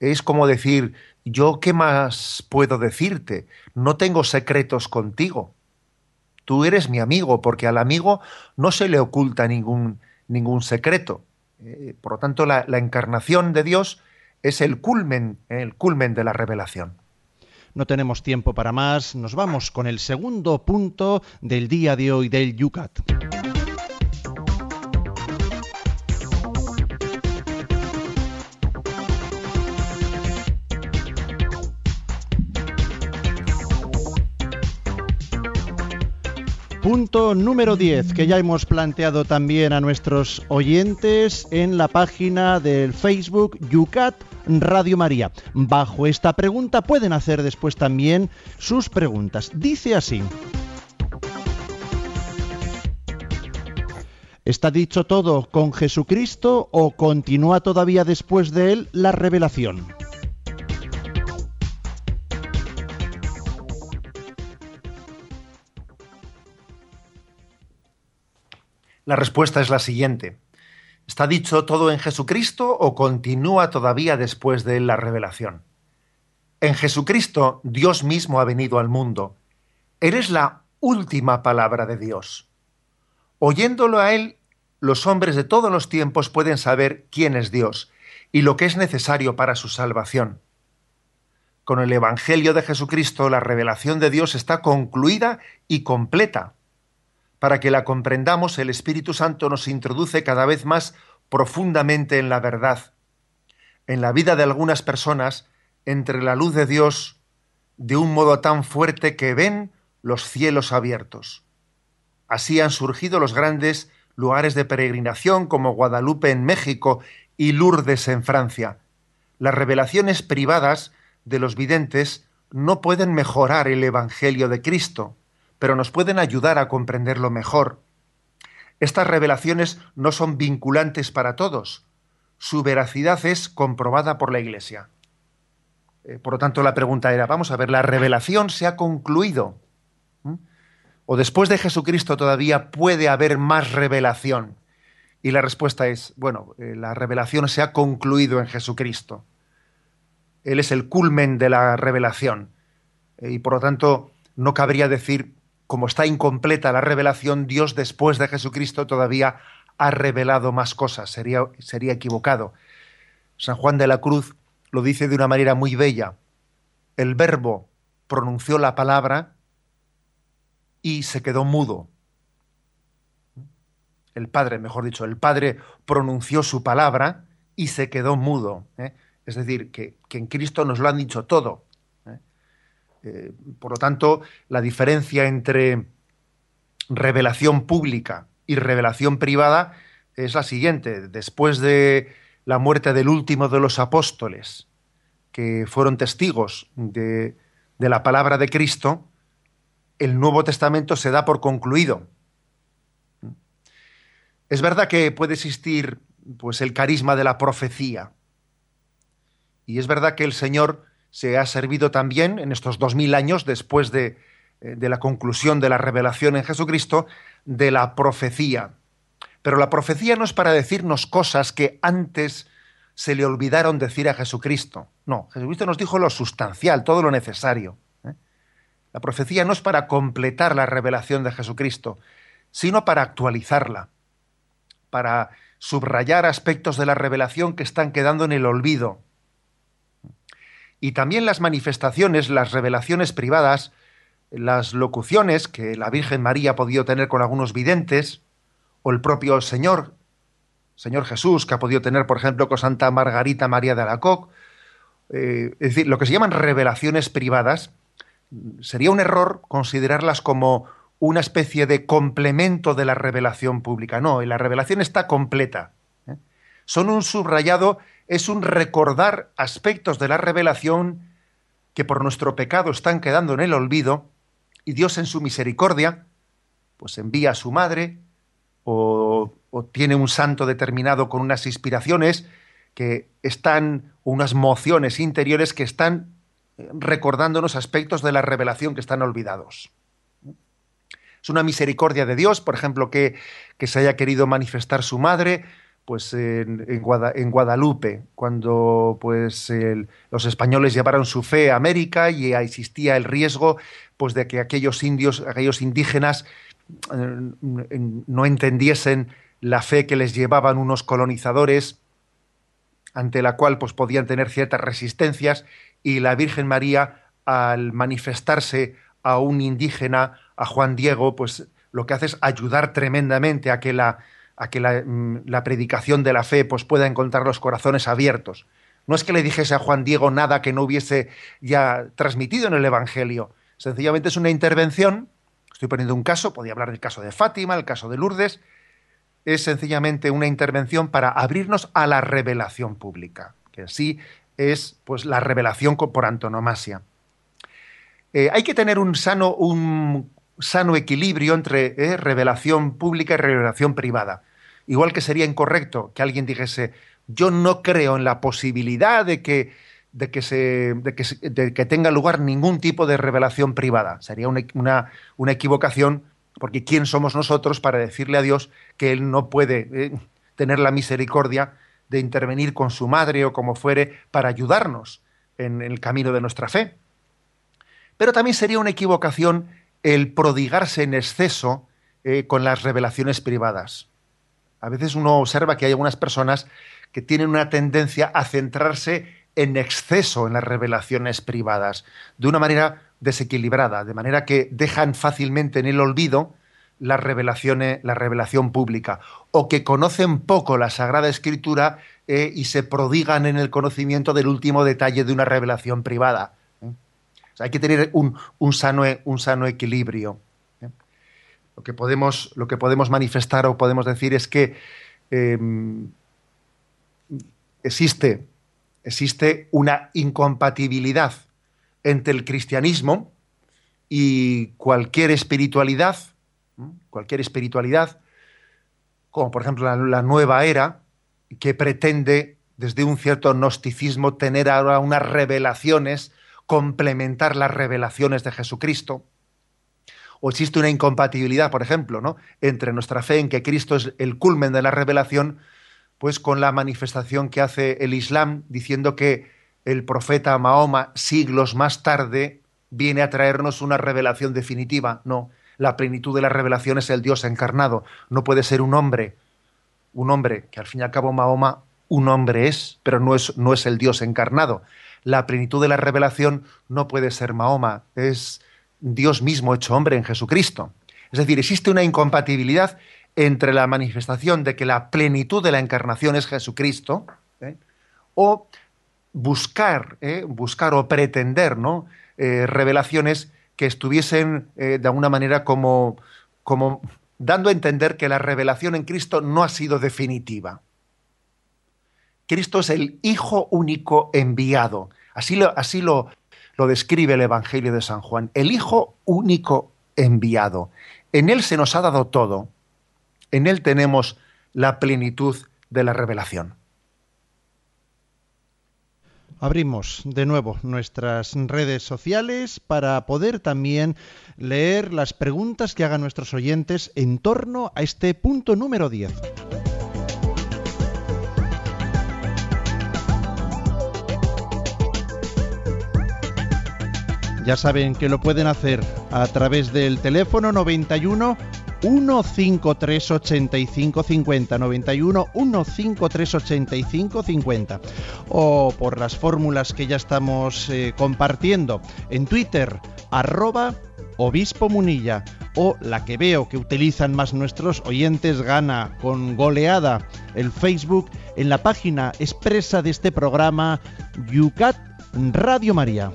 Es como decir, yo qué más puedo decirte, no tengo secretos contigo. Tú eres mi amigo, porque al amigo no se le oculta ningún, ningún secreto. ¿Eh? Por lo tanto, la, encarnación de Dios es el culmen, ¿eh? el culmen de la revelación. No tenemos tiempo para más, nos vamos con el segundo punto del día de hoy del Yucat. Punto número 10, que ya hemos planteado también a nuestros oyentes en la página del Facebook Yucat Radio María. Bajo esta pregunta pueden hacer después también sus preguntas. Dice así. ¿Está dicho todo con Jesucristo o continúa todavía después de él la revelación? La respuesta es la siguiente. ¿Está dicho todo en Jesucristo o continúa todavía después de él la revelación? En Jesucristo Dios mismo ha venido al mundo. Eres la última palabra de Dios. Oyéndolo a Él, los hombres de todos los tiempos pueden saber quién es Dios y lo que es necesario para su salvación. Con el Evangelio de Jesucristo la revelación de Dios está concluida y completa. Para que la comprendamos, el Espíritu Santo nos introduce cada vez más profundamente en la verdad. En la vida de algunas personas, entre la luz de Dios, de un modo tan fuerte que ven los cielos abiertos. Así han surgido los grandes lugares de peregrinación como Guadalupe en México y Lourdes en Francia. Las revelaciones privadas de los videntes no pueden mejorar el Evangelio de Cristo pero nos pueden ayudar a comprenderlo mejor. Estas revelaciones no son vinculantes para todos. Su veracidad es comprobada por la Iglesia. Eh, por lo tanto, la pregunta era, vamos a ver, ¿la revelación se ha concluido? ¿Mm? ¿O después de Jesucristo todavía puede haber más revelación? Y la respuesta es, bueno, eh, la revelación se ha concluido en Jesucristo. Él es el culmen de la revelación. Eh, y por lo tanto, no cabría decir como está incompleta la revelación, Dios después de Jesucristo todavía ha revelado más cosas. Sería, sería equivocado. San Juan de la Cruz lo dice de una manera muy bella. El verbo pronunció la palabra y se quedó mudo. El Padre, mejor dicho, el Padre pronunció su palabra y se quedó mudo. ¿eh? Es decir, que, que en Cristo nos lo han dicho todo. Eh, por lo tanto, la diferencia entre revelación pública y revelación privada es la siguiente. Después de la muerte del último de los apóstoles, que fueron testigos de, de la palabra de Cristo, el Nuevo Testamento se da por concluido. Es verdad que puede existir pues, el carisma de la profecía, Y es verdad que el Señor se ha servido también en estos dos mil años después de, eh, de la conclusión de la revelación en Jesucristo de la profecía. Pero la profecía no es para decirnos cosas que antes se le olvidaron decir a Jesucristo. No, Jesucristo nos dijo lo sustancial, todo lo necesario. ¿eh? La profecía no es para completar la revelación de Jesucristo, sino para actualizarla, para subrayar aspectos de la revelación que están quedando en el olvido. Y también las manifestaciones, las revelaciones privadas, las locuciones que la Virgen María ha podido tener con algunos videntes, o el propio Señor, Señor Jesús, que ha podido tener, por ejemplo, con Santa Margarita María de Alacoc, eh, es decir, lo que se llaman revelaciones privadas, sería un error considerarlas como una especie de complemento de la revelación pública. No, la revelación está completa. ¿eh? Son un subrayado, es un recordar aspectos de la revelación que por nuestro pecado están quedando en el olvido y Dios en su misericordia, pues envía a su madre o, tiene un santo determinado con unas inspiraciones que están, unas mociones interiores que están eh, recordándonos aspectos de la revelación que están olvidados. Es una misericordia de Dios, por ejemplo, que, que se haya querido manifestar su madre pues en, Guadalupe, cuando pues los españoles llevaron su fe a América y existía el riesgo pues de que aquellos indios, aquellos indígenas eh, no entendiesen la fe que les llevaban unos colonizadores ante la cual pues podían tener ciertas resistencias y la Virgen María al manifestarse a un indígena, a Juan Diego, pues lo que hace es ayudar tremendamente a que la a que mm, la, predicación de la fe pues, pueda encontrar los corazones abiertos. No es que le dijese a Juan Diego nada que no hubiese ya transmitido en el Evangelio. Sencillamente es una intervención, estoy poniendo un caso, podía hablar del caso de Fátima, el caso de Lourdes, es sencillamente una intervención para abrirnos a la revelación pública, que así es pues la revelación por antonomasia. Eh, hay que tener un sano, un sano equilibrio entre eh, revelación pública y revelación privada. Igual que sería incorrecto que alguien dijese, yo no creo en la posibilidad de que, de que, se, de que, tenga lugar ningún tipo de revelación privada. Sería una, una, equivocación, porque ¿quién somos nosotros para decirle a Dios que Él no puede eh, tener la misericordia de intervenir con su madre o como fuere para ayudarnos en el camino de nuestra fe? Pero también sería una equivocación el prodigarse en exceso eh, con las revelaciones privadas. A veces uno observa que hay algunas personas que tienen una tendencia a centrarse en exceso en las revelaciones privadas, de una manera desequilibrada, de manera que dejan fácilmente en el olvido la la revelación pública, o que conocen poco la Sagrada Escritura eh, y se prodigan en el conocimiento del último detalle de una revelación privada hay que tener un sano, equilibrio. Lo, que podemos, lo que podemos manifestar o podemos decir es que em, existe, existe una incompatibilidad entre el cristianismo y cualquier espiritualidad, cualquier espiritualidad, como por ejemplo la, nueva era, que pretende desde un cierto gnosticismo tener ahora unas revelaciones complementar las revelaciones de Jesucristo. O existe una incompatibilidad, por ejemplo, ¿no? entre nuestra fe en que Cristo es el culmen de la revelación, pues con la manifestación que hace el Islam diciendo que el profeta Mahoma siglos más tarde viene a traernos una revelación definitiva. No, la plenitud de la revelación es el Dios encarnado. No puede ser un hombre, un hombre que al fin y al cabo Mahoma un hombre es, pero no es, no es el Dios encarnado la plenitud de la revelación no puede ser Mahoma, es Dios mismo hecho hombre en Jesucristo. Es decir, existe una incompatibilidad entre la manifestación de que la plenitud de la encarnación es Jesucristo, ¿eh? o buscar, ¿eh? buscar o pretender ¿no? Eh, revelaciones que estuviesen de alguna manera como, como dando a entender que la revelación en Cristo no ha sido definitiva. Cristo es el Hijo único enviado. Así lo, así lo, lo describe el Evangelio de San Juan. El Hijo único enviado. En Él se nos ha dado todo. En Él tenemos la plenitud de la revelación. abrimos de nuevo nuestras redes sociales para poder también leer las preguntas que hagan nuestros oyentes en torno a este punto número 10. Ya saben que lo pueden hacer a través del teléfono 91 153 85 50 91 153 85 50 o por las fórmulas que ya estamos eh, compartiendo en Twitter arroba obispo munilla o la que veo que utilizan más nuestros oyentes gana con goleada el Facebook en la página expresa de este programa Yucat Radio María.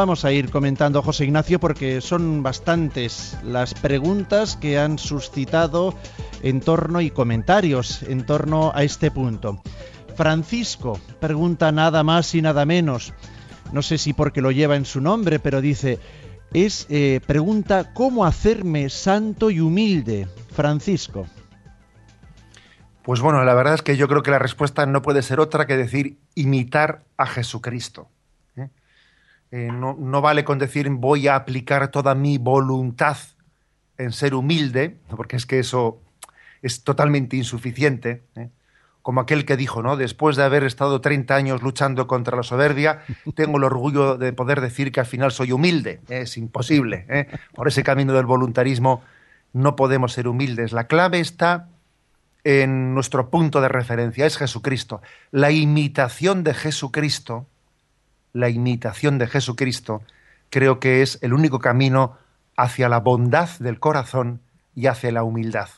Vamos a ir comentando, José Ignacio, porque son bastantes las preguntas que han suscitado en torno y comentarios en torno a este punto. Francisco pregunta nada más y nada menos, no sé si porque lo lleva en su nombre, pero dice, es eh, pregunta cómo hacerme santo y humilde. Francisco. Pues bueno, la verdad es que yo creo que la respuesta no puede ser otra que decir imitar a Jesucristo. Eh, no, vale con decir voy a aplicar toda mi voluntad en ser humilde, porque es que eso es totalmente insuficiente. ¿eh? Como aquel que dijo, ¿no? Después de haber estado 30 años luchando contra la soberbia, tengo el orgullo de poder decir que al final soy humilde. Es imposible. ¿eh? Por ese camino del voluntarismo no podemos ser humildes. La clave está en nuestro punto de referencia, es Jesucristo. La imitación de Jesucristo la imitación de Jesucristo, creo que es el único camino hacia la bondad del corazón y hacia la humildad.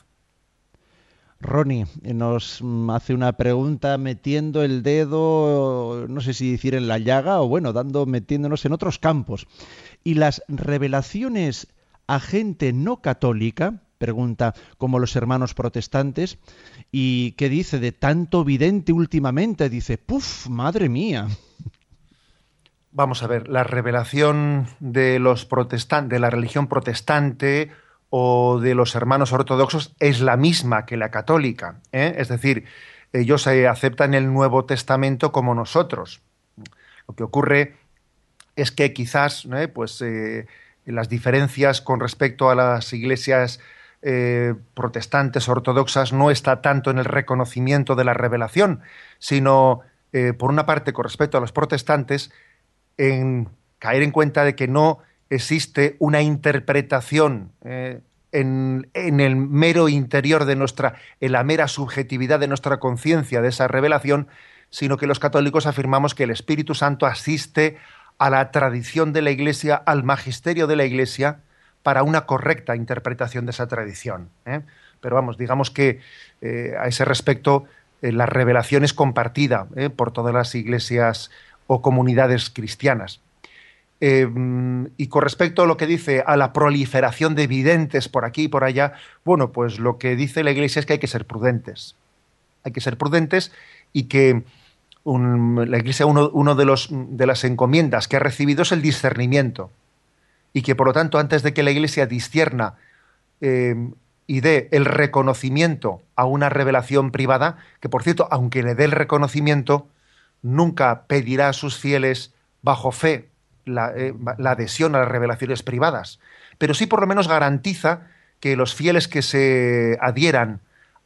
Ronnie nos hace una pregunta metiendo el dedo, no sé si decir en la llaga o bueno, dando metiéndonos en otros campos. Y las revelaciones a gente no católica, pregunta como los hermanos protestantes, y qué dice de tanto vidente últimamente, dice, puf, madre mía. Vamos a ver, la revelación de los protestantes, de la religión protestante o de los hermanos ortodoxos es la misma que la católica. ¿eh? Es decir, ellos aceptan el Nuevo Testamento como nosotros. Lo que ocurre es que quizás ¿eh? pues, eh, las diferencias con respecto a las iglesias protestantes ortodoxas no está tanto en el reconocimiento de la revelación, sino, por una parte, con respecto a los protestantes, en caer en cuenta de que no existe una interpretación eh, en, el mero interior de nuestra, en la mera subjetividad de nuestra conciencia de esa revelación, sino que los católicos afirmamos que el Espíritu Santo asiste a la tradición de la Iglesia, al magisterio de la Iglesia, para una correcta interpretación de esa tradición. ¿eh? Pero vamos, digamos que eh, a ese respecto la revelación es compartida por todas las iglesias o comunidades cristianas. Eh, y con respecto a lo que dice a la proliferación de videntes por aquí y por allá, bueno, pues lo que dice la Iglesia es que hay que ser prudentes. Hay que ser prudentes y que la Iglesia, uno, de, los, de las encomiendas que ha recibido es el discernimiento. Y que por lo tanto, antes de que la Iglesia discierna eh, y dé el reconocimiento a una revelación privada, que por cierto, aunque le dé el reconocimiento, nunca pedirá a sus fieles bajo fe eh, la, adhesión a las revelaciones privadas, pero sí por lo menos garantiza que los fieles que se adhieran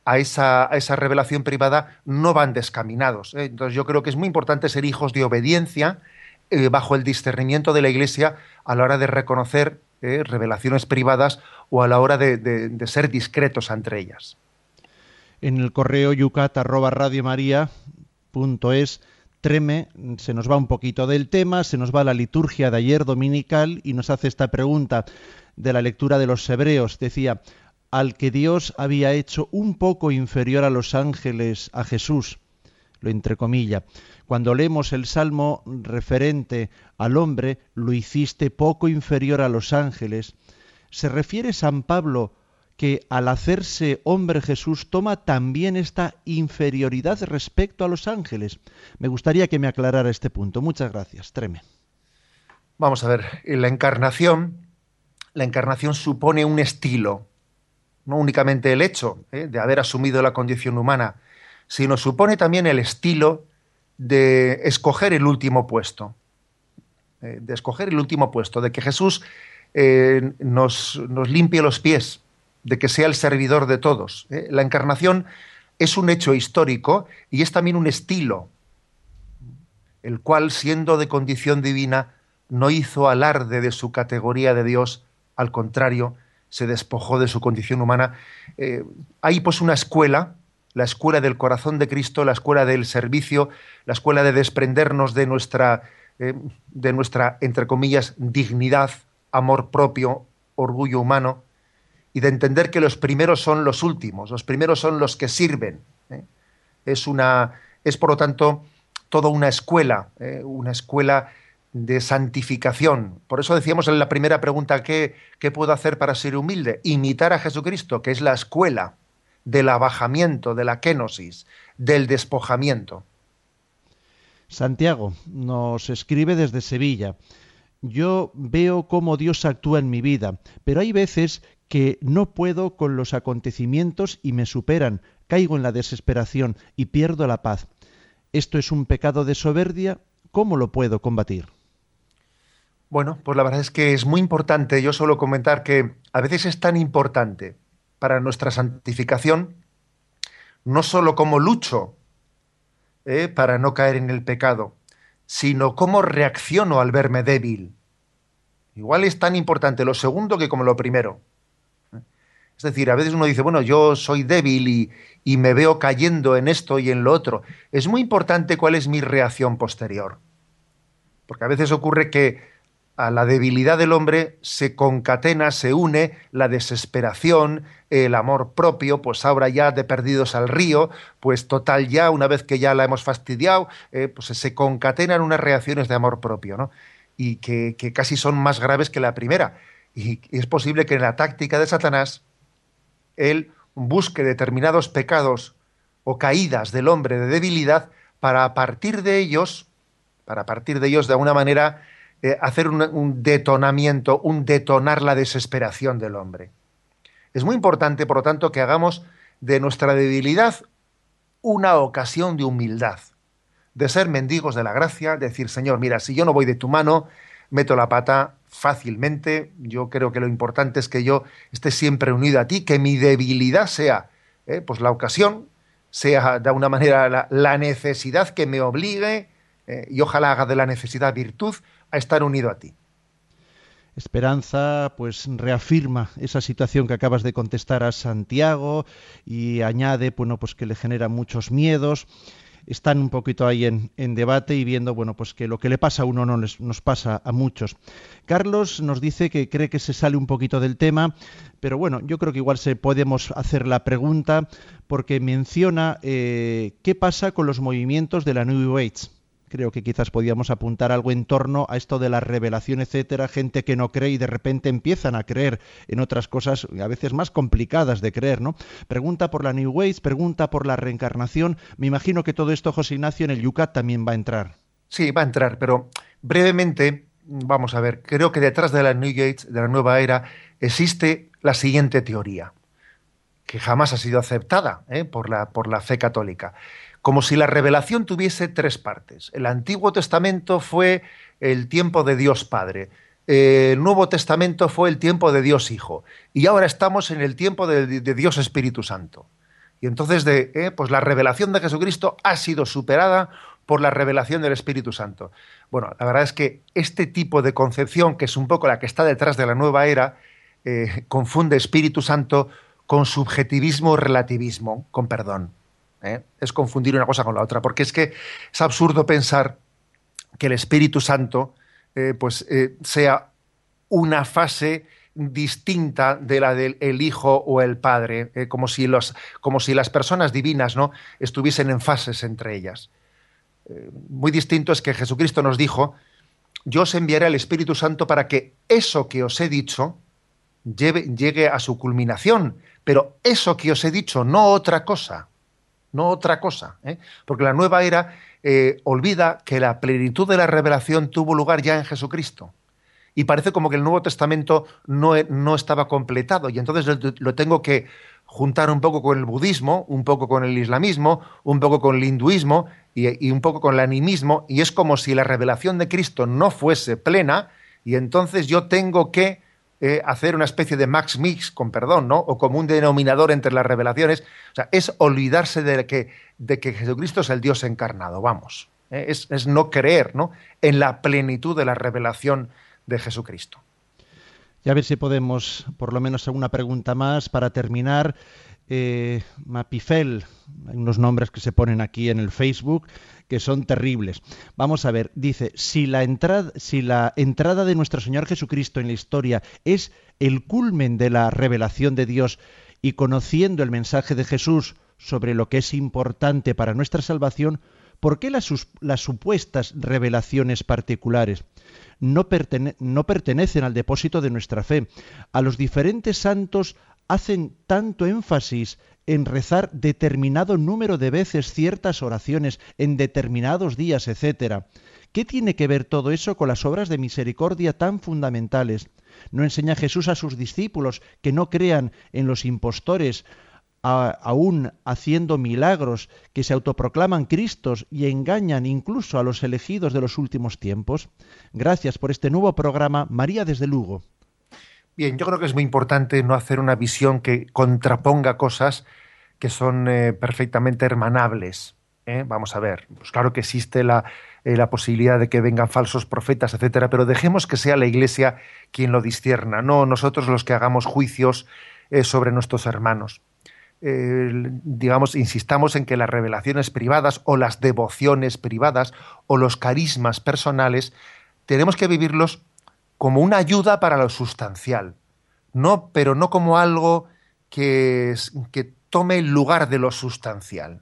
a esa, esa revelación privada no van descaminados. ¿eh? Entonces yo creo que es muy importante ser hijos de obediencia eh, bajo el discernimiento de la Iglesia a la hora de reconocer revelaciones privadas o a la hora de, de, ser discretos entre ellas. En el correo yucat Treme, se nos va un poquito del tema, se nos va la liturgia de ayer dominical y nos hace esta pregunta de la lectura de los hebreos. Decía, al que Dios había hecho un poco inferior a los ángeles, a Jesús, lo entrecomilla. Cuando leemos el salmo referente al hombre, lo hiciste poco inferior a los ángeles, se refiere San Pablo que al hacerse hombre Jesús toma también esta inferioridad respecto a los ángeles. Me gustaría que me aclarara este punto. Muchas gracias. Treme. Vamos a ver, la encarnación, la encarnación supone un estilo, no únicamente el hecho ¿eh? de haber asumido la condición humana, sino supone también el estilo de escoger el último puesto, eh, de escoger el último puesto, de que Jesús eh, nos, nos, limpie los pies, de que sea el servidor de todos. La encarnación es un hecho histórico y es también un estilo, el cual, siendo de condición divina, no hizo alarde de su categoría de Dios, al contrario, se despojó de su condición humana. Eh, hay pues una escuela, la escuela del corazón de Cristo, la escuela del servicio, la escuela de desprendernos de nuestra, eh, de nuestra entre comillas, dignidad, amor propio, orgullo humano, y de entender que los primeros son los últimos, los primeros son los que sirven. ¿eh? Es, una, es, por lo tanto, toda una escuela, una escuela de santificación. Por eso decíamos en la primera pregunta, ¿qué, ¿qué, puedo hacer para ser humilde? Imitar a Jesucristo, que es la escuela del abajamiento, de la kenosis, del despojamiento. Santiago nos escribe desde Sevilla. Yo veo cómo Dios actúa en mi vida, pero hay veces que no puedo con los acontecimientos y me superan, caigo en la desesperación y pierdo la paz. ¿Esto es un pecado de soberbia? ¿Cómo lo puedo combatir? Bueno, pues la verdad es que es muy importante, yo suelo comentar que a veces es tan importante para nuestra santificación, no solo como lucho eh, para no caer en el pecado, sino cómo reacciono al verme débil. Igual es tan importante lo segundo que como lo primero. Es decir, a veces uno dice, bueno, yo soy débil y, y me veo cayendo en esto y en lo otro. Es muy importante cuál es mi reacción posterior. Porque a veces ocurre que a la debilidad del hombre se concatena, se une la desesperación, el amor propio, pues ahora ya de perdidos al río, pues total ya, una vez que ya la hemos fastidiado, eh, pues se concatenan unas reacciones de amor propio, ¿no? Y que, que, casi son más graves que la primera. Y es posible que en la táctica de Satanás él busque determinados pecados o caídas del hombre de debilidad para a partir de ellos, para a partir de ellos de alguna manera eh, hacer un, detonamiento, un detonar la desesperación del hombre. Es muy importante, por lo tanto, que hagamos de nuestra debilidad una ocasión de humildad, de ser mendigos de la gracia, decir, Señor, mira, si yo no voy de tu mano, meto la pata fácilmente, yo creo que lo importante es que yo esté siempre unido a ti, que mi debilidad sea eh, pues la ocasión, sea de alguna manera la, necesidad que me obligue, eh, y ojalá haga de la necesidad virtud, a estar unido a ti. Esperanza pues reafirma esa situación que acabas de contestar a Santiago y añade bueno pues que le genera muchos miedos están un poquito ahí en, debate y viendo bueno pues que lo que le pasa a uno no les, nos pasa a muchos. Carlos nos dice que cree que se sale un poquito del tema pero bueno yo creo que igual se podemos hacer la pregunta porque menciona eh, qué pasa con los movimientos de la New Age creo que quizás podíamos apuntar algo en torno a esto de la revelación, etcétera, gente que no cree y de repente empiezan a creer en otras cosas a veces más complicadas de creer, ¿no? Pregunta por la New Ways, pregunta por la reencarnación. Me imagino que todo esto, José Ignacio, en el Yucat también va a entrar. Sí, va a entrar, pero brevemente, vamos a ver, creo que detrás de la New Age, de la nueva era, existe la siguiente teoría, que jamás ha sido aceptada ¿eh? por, la, por la fe católica como si la revelación tuviese tres partes. El Antiguo Testamento fue el tiempo de Dios Padre, el Nuevo Testamento fue el tiempo de Dios Hijo, y ahora estamos en el tiempo de, Dios Espíritu Santo. Y entonces eh, pues la revelación de Jesucristo ha sido superada por la revelación del Espíritu Santo. Bueno, la verdad es que este tipo de concepción, que es un poco la que está detrás de la nueva era, eh, confunde Espíritu Santo con subjetivismo relativismo, con perdón. ¿Eh? es confundir una cosa con la otra, porque es que es absurdo pensar que el Espíritu Santo eh, pues, eh, sea una fase distinta de la del Hijo o el Padre, como, si los, como si las personas divinas ¿no? estuviesen en fases entre ellas. muy distinto es que Jesucristo nos dijo, yo os enviaré al Espíritu Santo para que eso que os he dicho llegue a su culminación, pero eso que os he dicho, no otra cosa no otra cosa. ¿eh? Porque la nueva era eh, olvida que la plenitud de la revelación tuvo lugar ya en Jesucristo. y parece como que el Nuevo Testamento no, no estaba completado y entonces lo, tengo que juntar un poco con el budismo, un poco con el islamismo, un poco con el hinduismo y un poco con el animismo y es como si la revelación de Cristo no fuese plena y entonces yo tengo que eh, hacer una especie de max mix, con perdón, ¿no? O como un denominador entre las revelaciones. O sea, es olvidarse de que, de que Jesucristo es el Dios encarnado, vamos. ¿eh? Es, es, no creer, ¿no? En la plenitud de la revelación de Jesucristo. Y a ver si podemos, por lo menos, una pregunta más para terminar. Eh, Mapifel, hay unos nombres que se ponen aquí en el Facebook que son terribles. Vamos a ver, dice, si la entrada, si la entrada de nuestro Señor Jesucristo en la historia es el culmen de la revelación de Dios y conociendo el mensaje de Jesús sobre lo que es importante para nuestra salvación, ¿por qué las, supuestas revelaciones particulares no pertenecen al depósito de nuestra fe? A los diferentes santos hacen tanto énfasis en rezar determinado número de veces ciertas oraciones en determinados días, etc. ¿Qué tiene que ver todo eso con las obras de misericordia tan fundamentales? ¿No enseña Jesús a sus discípulos que no crean en los impostores, aún haciendo milagros, que se autoproclaman Cristos y engañan incluso a los elegidos de los últimos tiempos? Gracias por este nuevo programa, María desde Lugo. Bien, yo creo que es muy importante no hacer una visión que contraponga cosas que son eh, perfectamente hermanables. ¿eh? Vamos a ver, pues claro que existe la, eh, la, posibilidad de que vengan falsos profetas, etcétera, pero dejemos que sea la Iglesia quien lo discierna, no nosotros los que hagamos juicios sobre nuestros hermanos. digamos, insistamos en que las revelaciones privadas o las devociones privadas o los carismas personales tenemos que vivirlos como una ayuda para lo sustancial, no, pero no como algo que, tome el lugar de lo sustancial.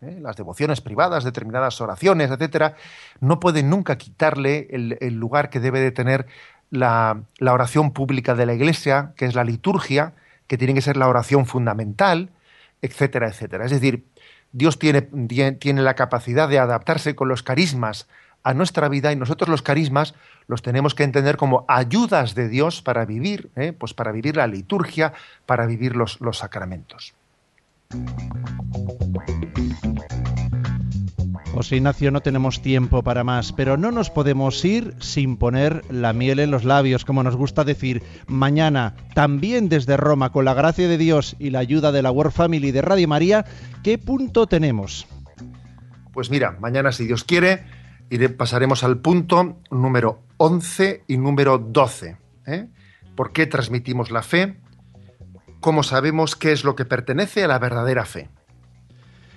¿eh? Las devociones privadas, determinadas oraciones, etcétera, no pueden nunca quitarle el, lugar que debe de tener la, la, oración pública de la Iglesia, que es la liturgia, que tiene que ser la oración fundamental, etcétera, etcétera. Es decir, Dios tiene, tiene la capacidad de adaptarse con los carismas a nuestra vida y nosotros los carismas los tenemos que entender como ayudas de Dios para vivir, ¿eh? pues para vivir la liturgia, para vivir los, los sacramentos. José Ignacio, no tenemos tiempo para más, pero no nos podemos ir sin poner la miel en los labios, como nos gusta decir. Mañana, también desde Roma, con la gracia de Dios y la ayuda de la World Family de Radio María, ¿qué punto tenemos? Pues mira, mañana, si Dios quiere, pasaremos al punto número 11 y número 12. ¿eh? ¿Por qué transmitimos la fe? ¿Cómo sabemos qué es lo que pertenece a la verdadera fe?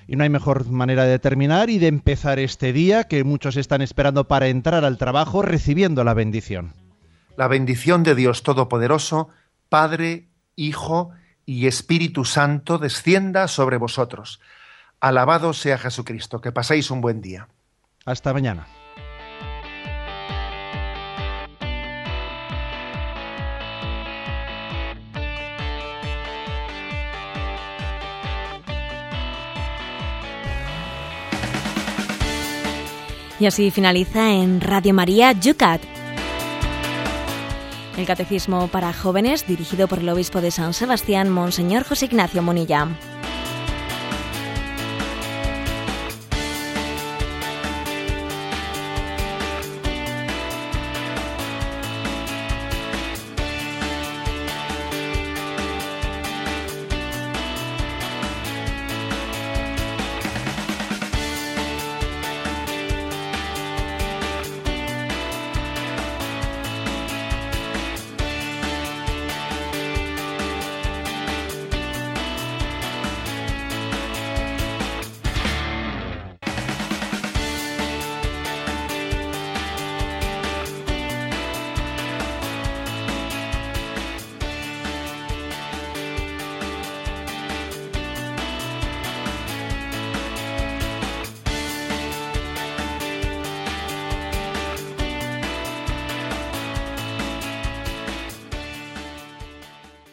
Y no hay mejor manera de terminar y de empezar este día que muchos están esperando para entrar al trabajo recibiendo la bendición. La bendición de Dios Todopoderoso, Padre, Hijo y Espíritu Santo descienda sobre vosotros. Alabado sea Jesucristo. Que paséis un buen día. Hasta mañana. Y así finaliza en Radio María Yucat. El Catecismo para Jóvenes, dirigido por el Obispo de San Sebastián, Monseñor José Ignacio Monilla.